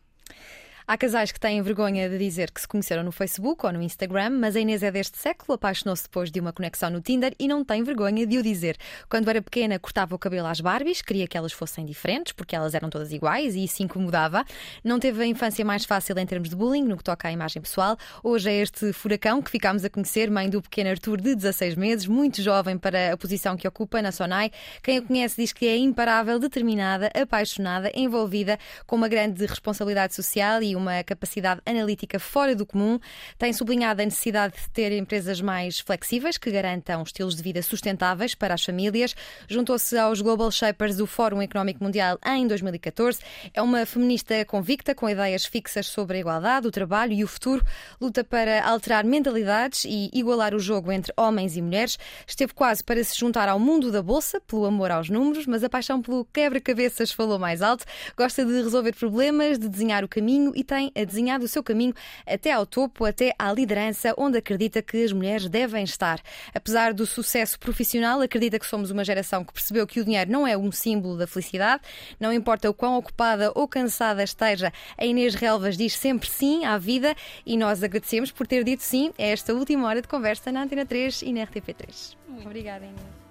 Há casais que têm vergonha de dizer que se conheceram no Facebook ou no Instagram, mas a Inês é deste século, apaixonou-se depois de uma conexão no Tinder e não tem vergonha de o dizer. Quando era pequena, cortava o cabelo às Barbies, queria que elas fossem diferentes, porque elas eram todas iguais e isso incomodava. Não teve a infância mais fácil em termos de bullying, no que toca à imagem pessoal. Hoje é este furacão que ficámos a conhecer, mãe do pequeno Arthur de 16 meses, muito jovem para a posição que ocupa na Sonai. Quem a conhece diz que é imparável, determinada, apaixonada, envolvida, com uma grande responsabilidade social e uma capacidade analítica fora do comum. Tem sublinhado a necessidade de ter empresas mais flexíveis que garantam estilos de vida sustentáveis para as famílias. Juntou-se aos Global Shapers do Fórum Económico Mundial em 2014. É uma feminista convicta com ideias fixas sobre a igualdade, o trabalho e o futuro. Luta para alterar mentalidades e igualar o jogo entre homens e mulheres. Esteve quase para se juntar ao mundo da bolsa pelo amor aos números, mas a paixão pelo quebra-cabeças falou mais alto. Gosta de resolver problemas, de desenhar o caminho e tem desenhado o seu caminho até ao topo, até à liderança, onde acredita que as mulheres devem estar. Apesar do sucesso profissional, acredita que somos uma geração que percebeu que o dinheiro não é um símbolo da felicidade. Não importa o quão ocupada ou cansada esteja, a Inês Relvas diz sempre sim à vida e nós agradecemos por ter dito sim a esta última hora de conversa na Antena 3 e na RTP3. Obrigada, Inês.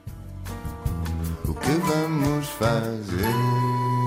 O que vamos fazer?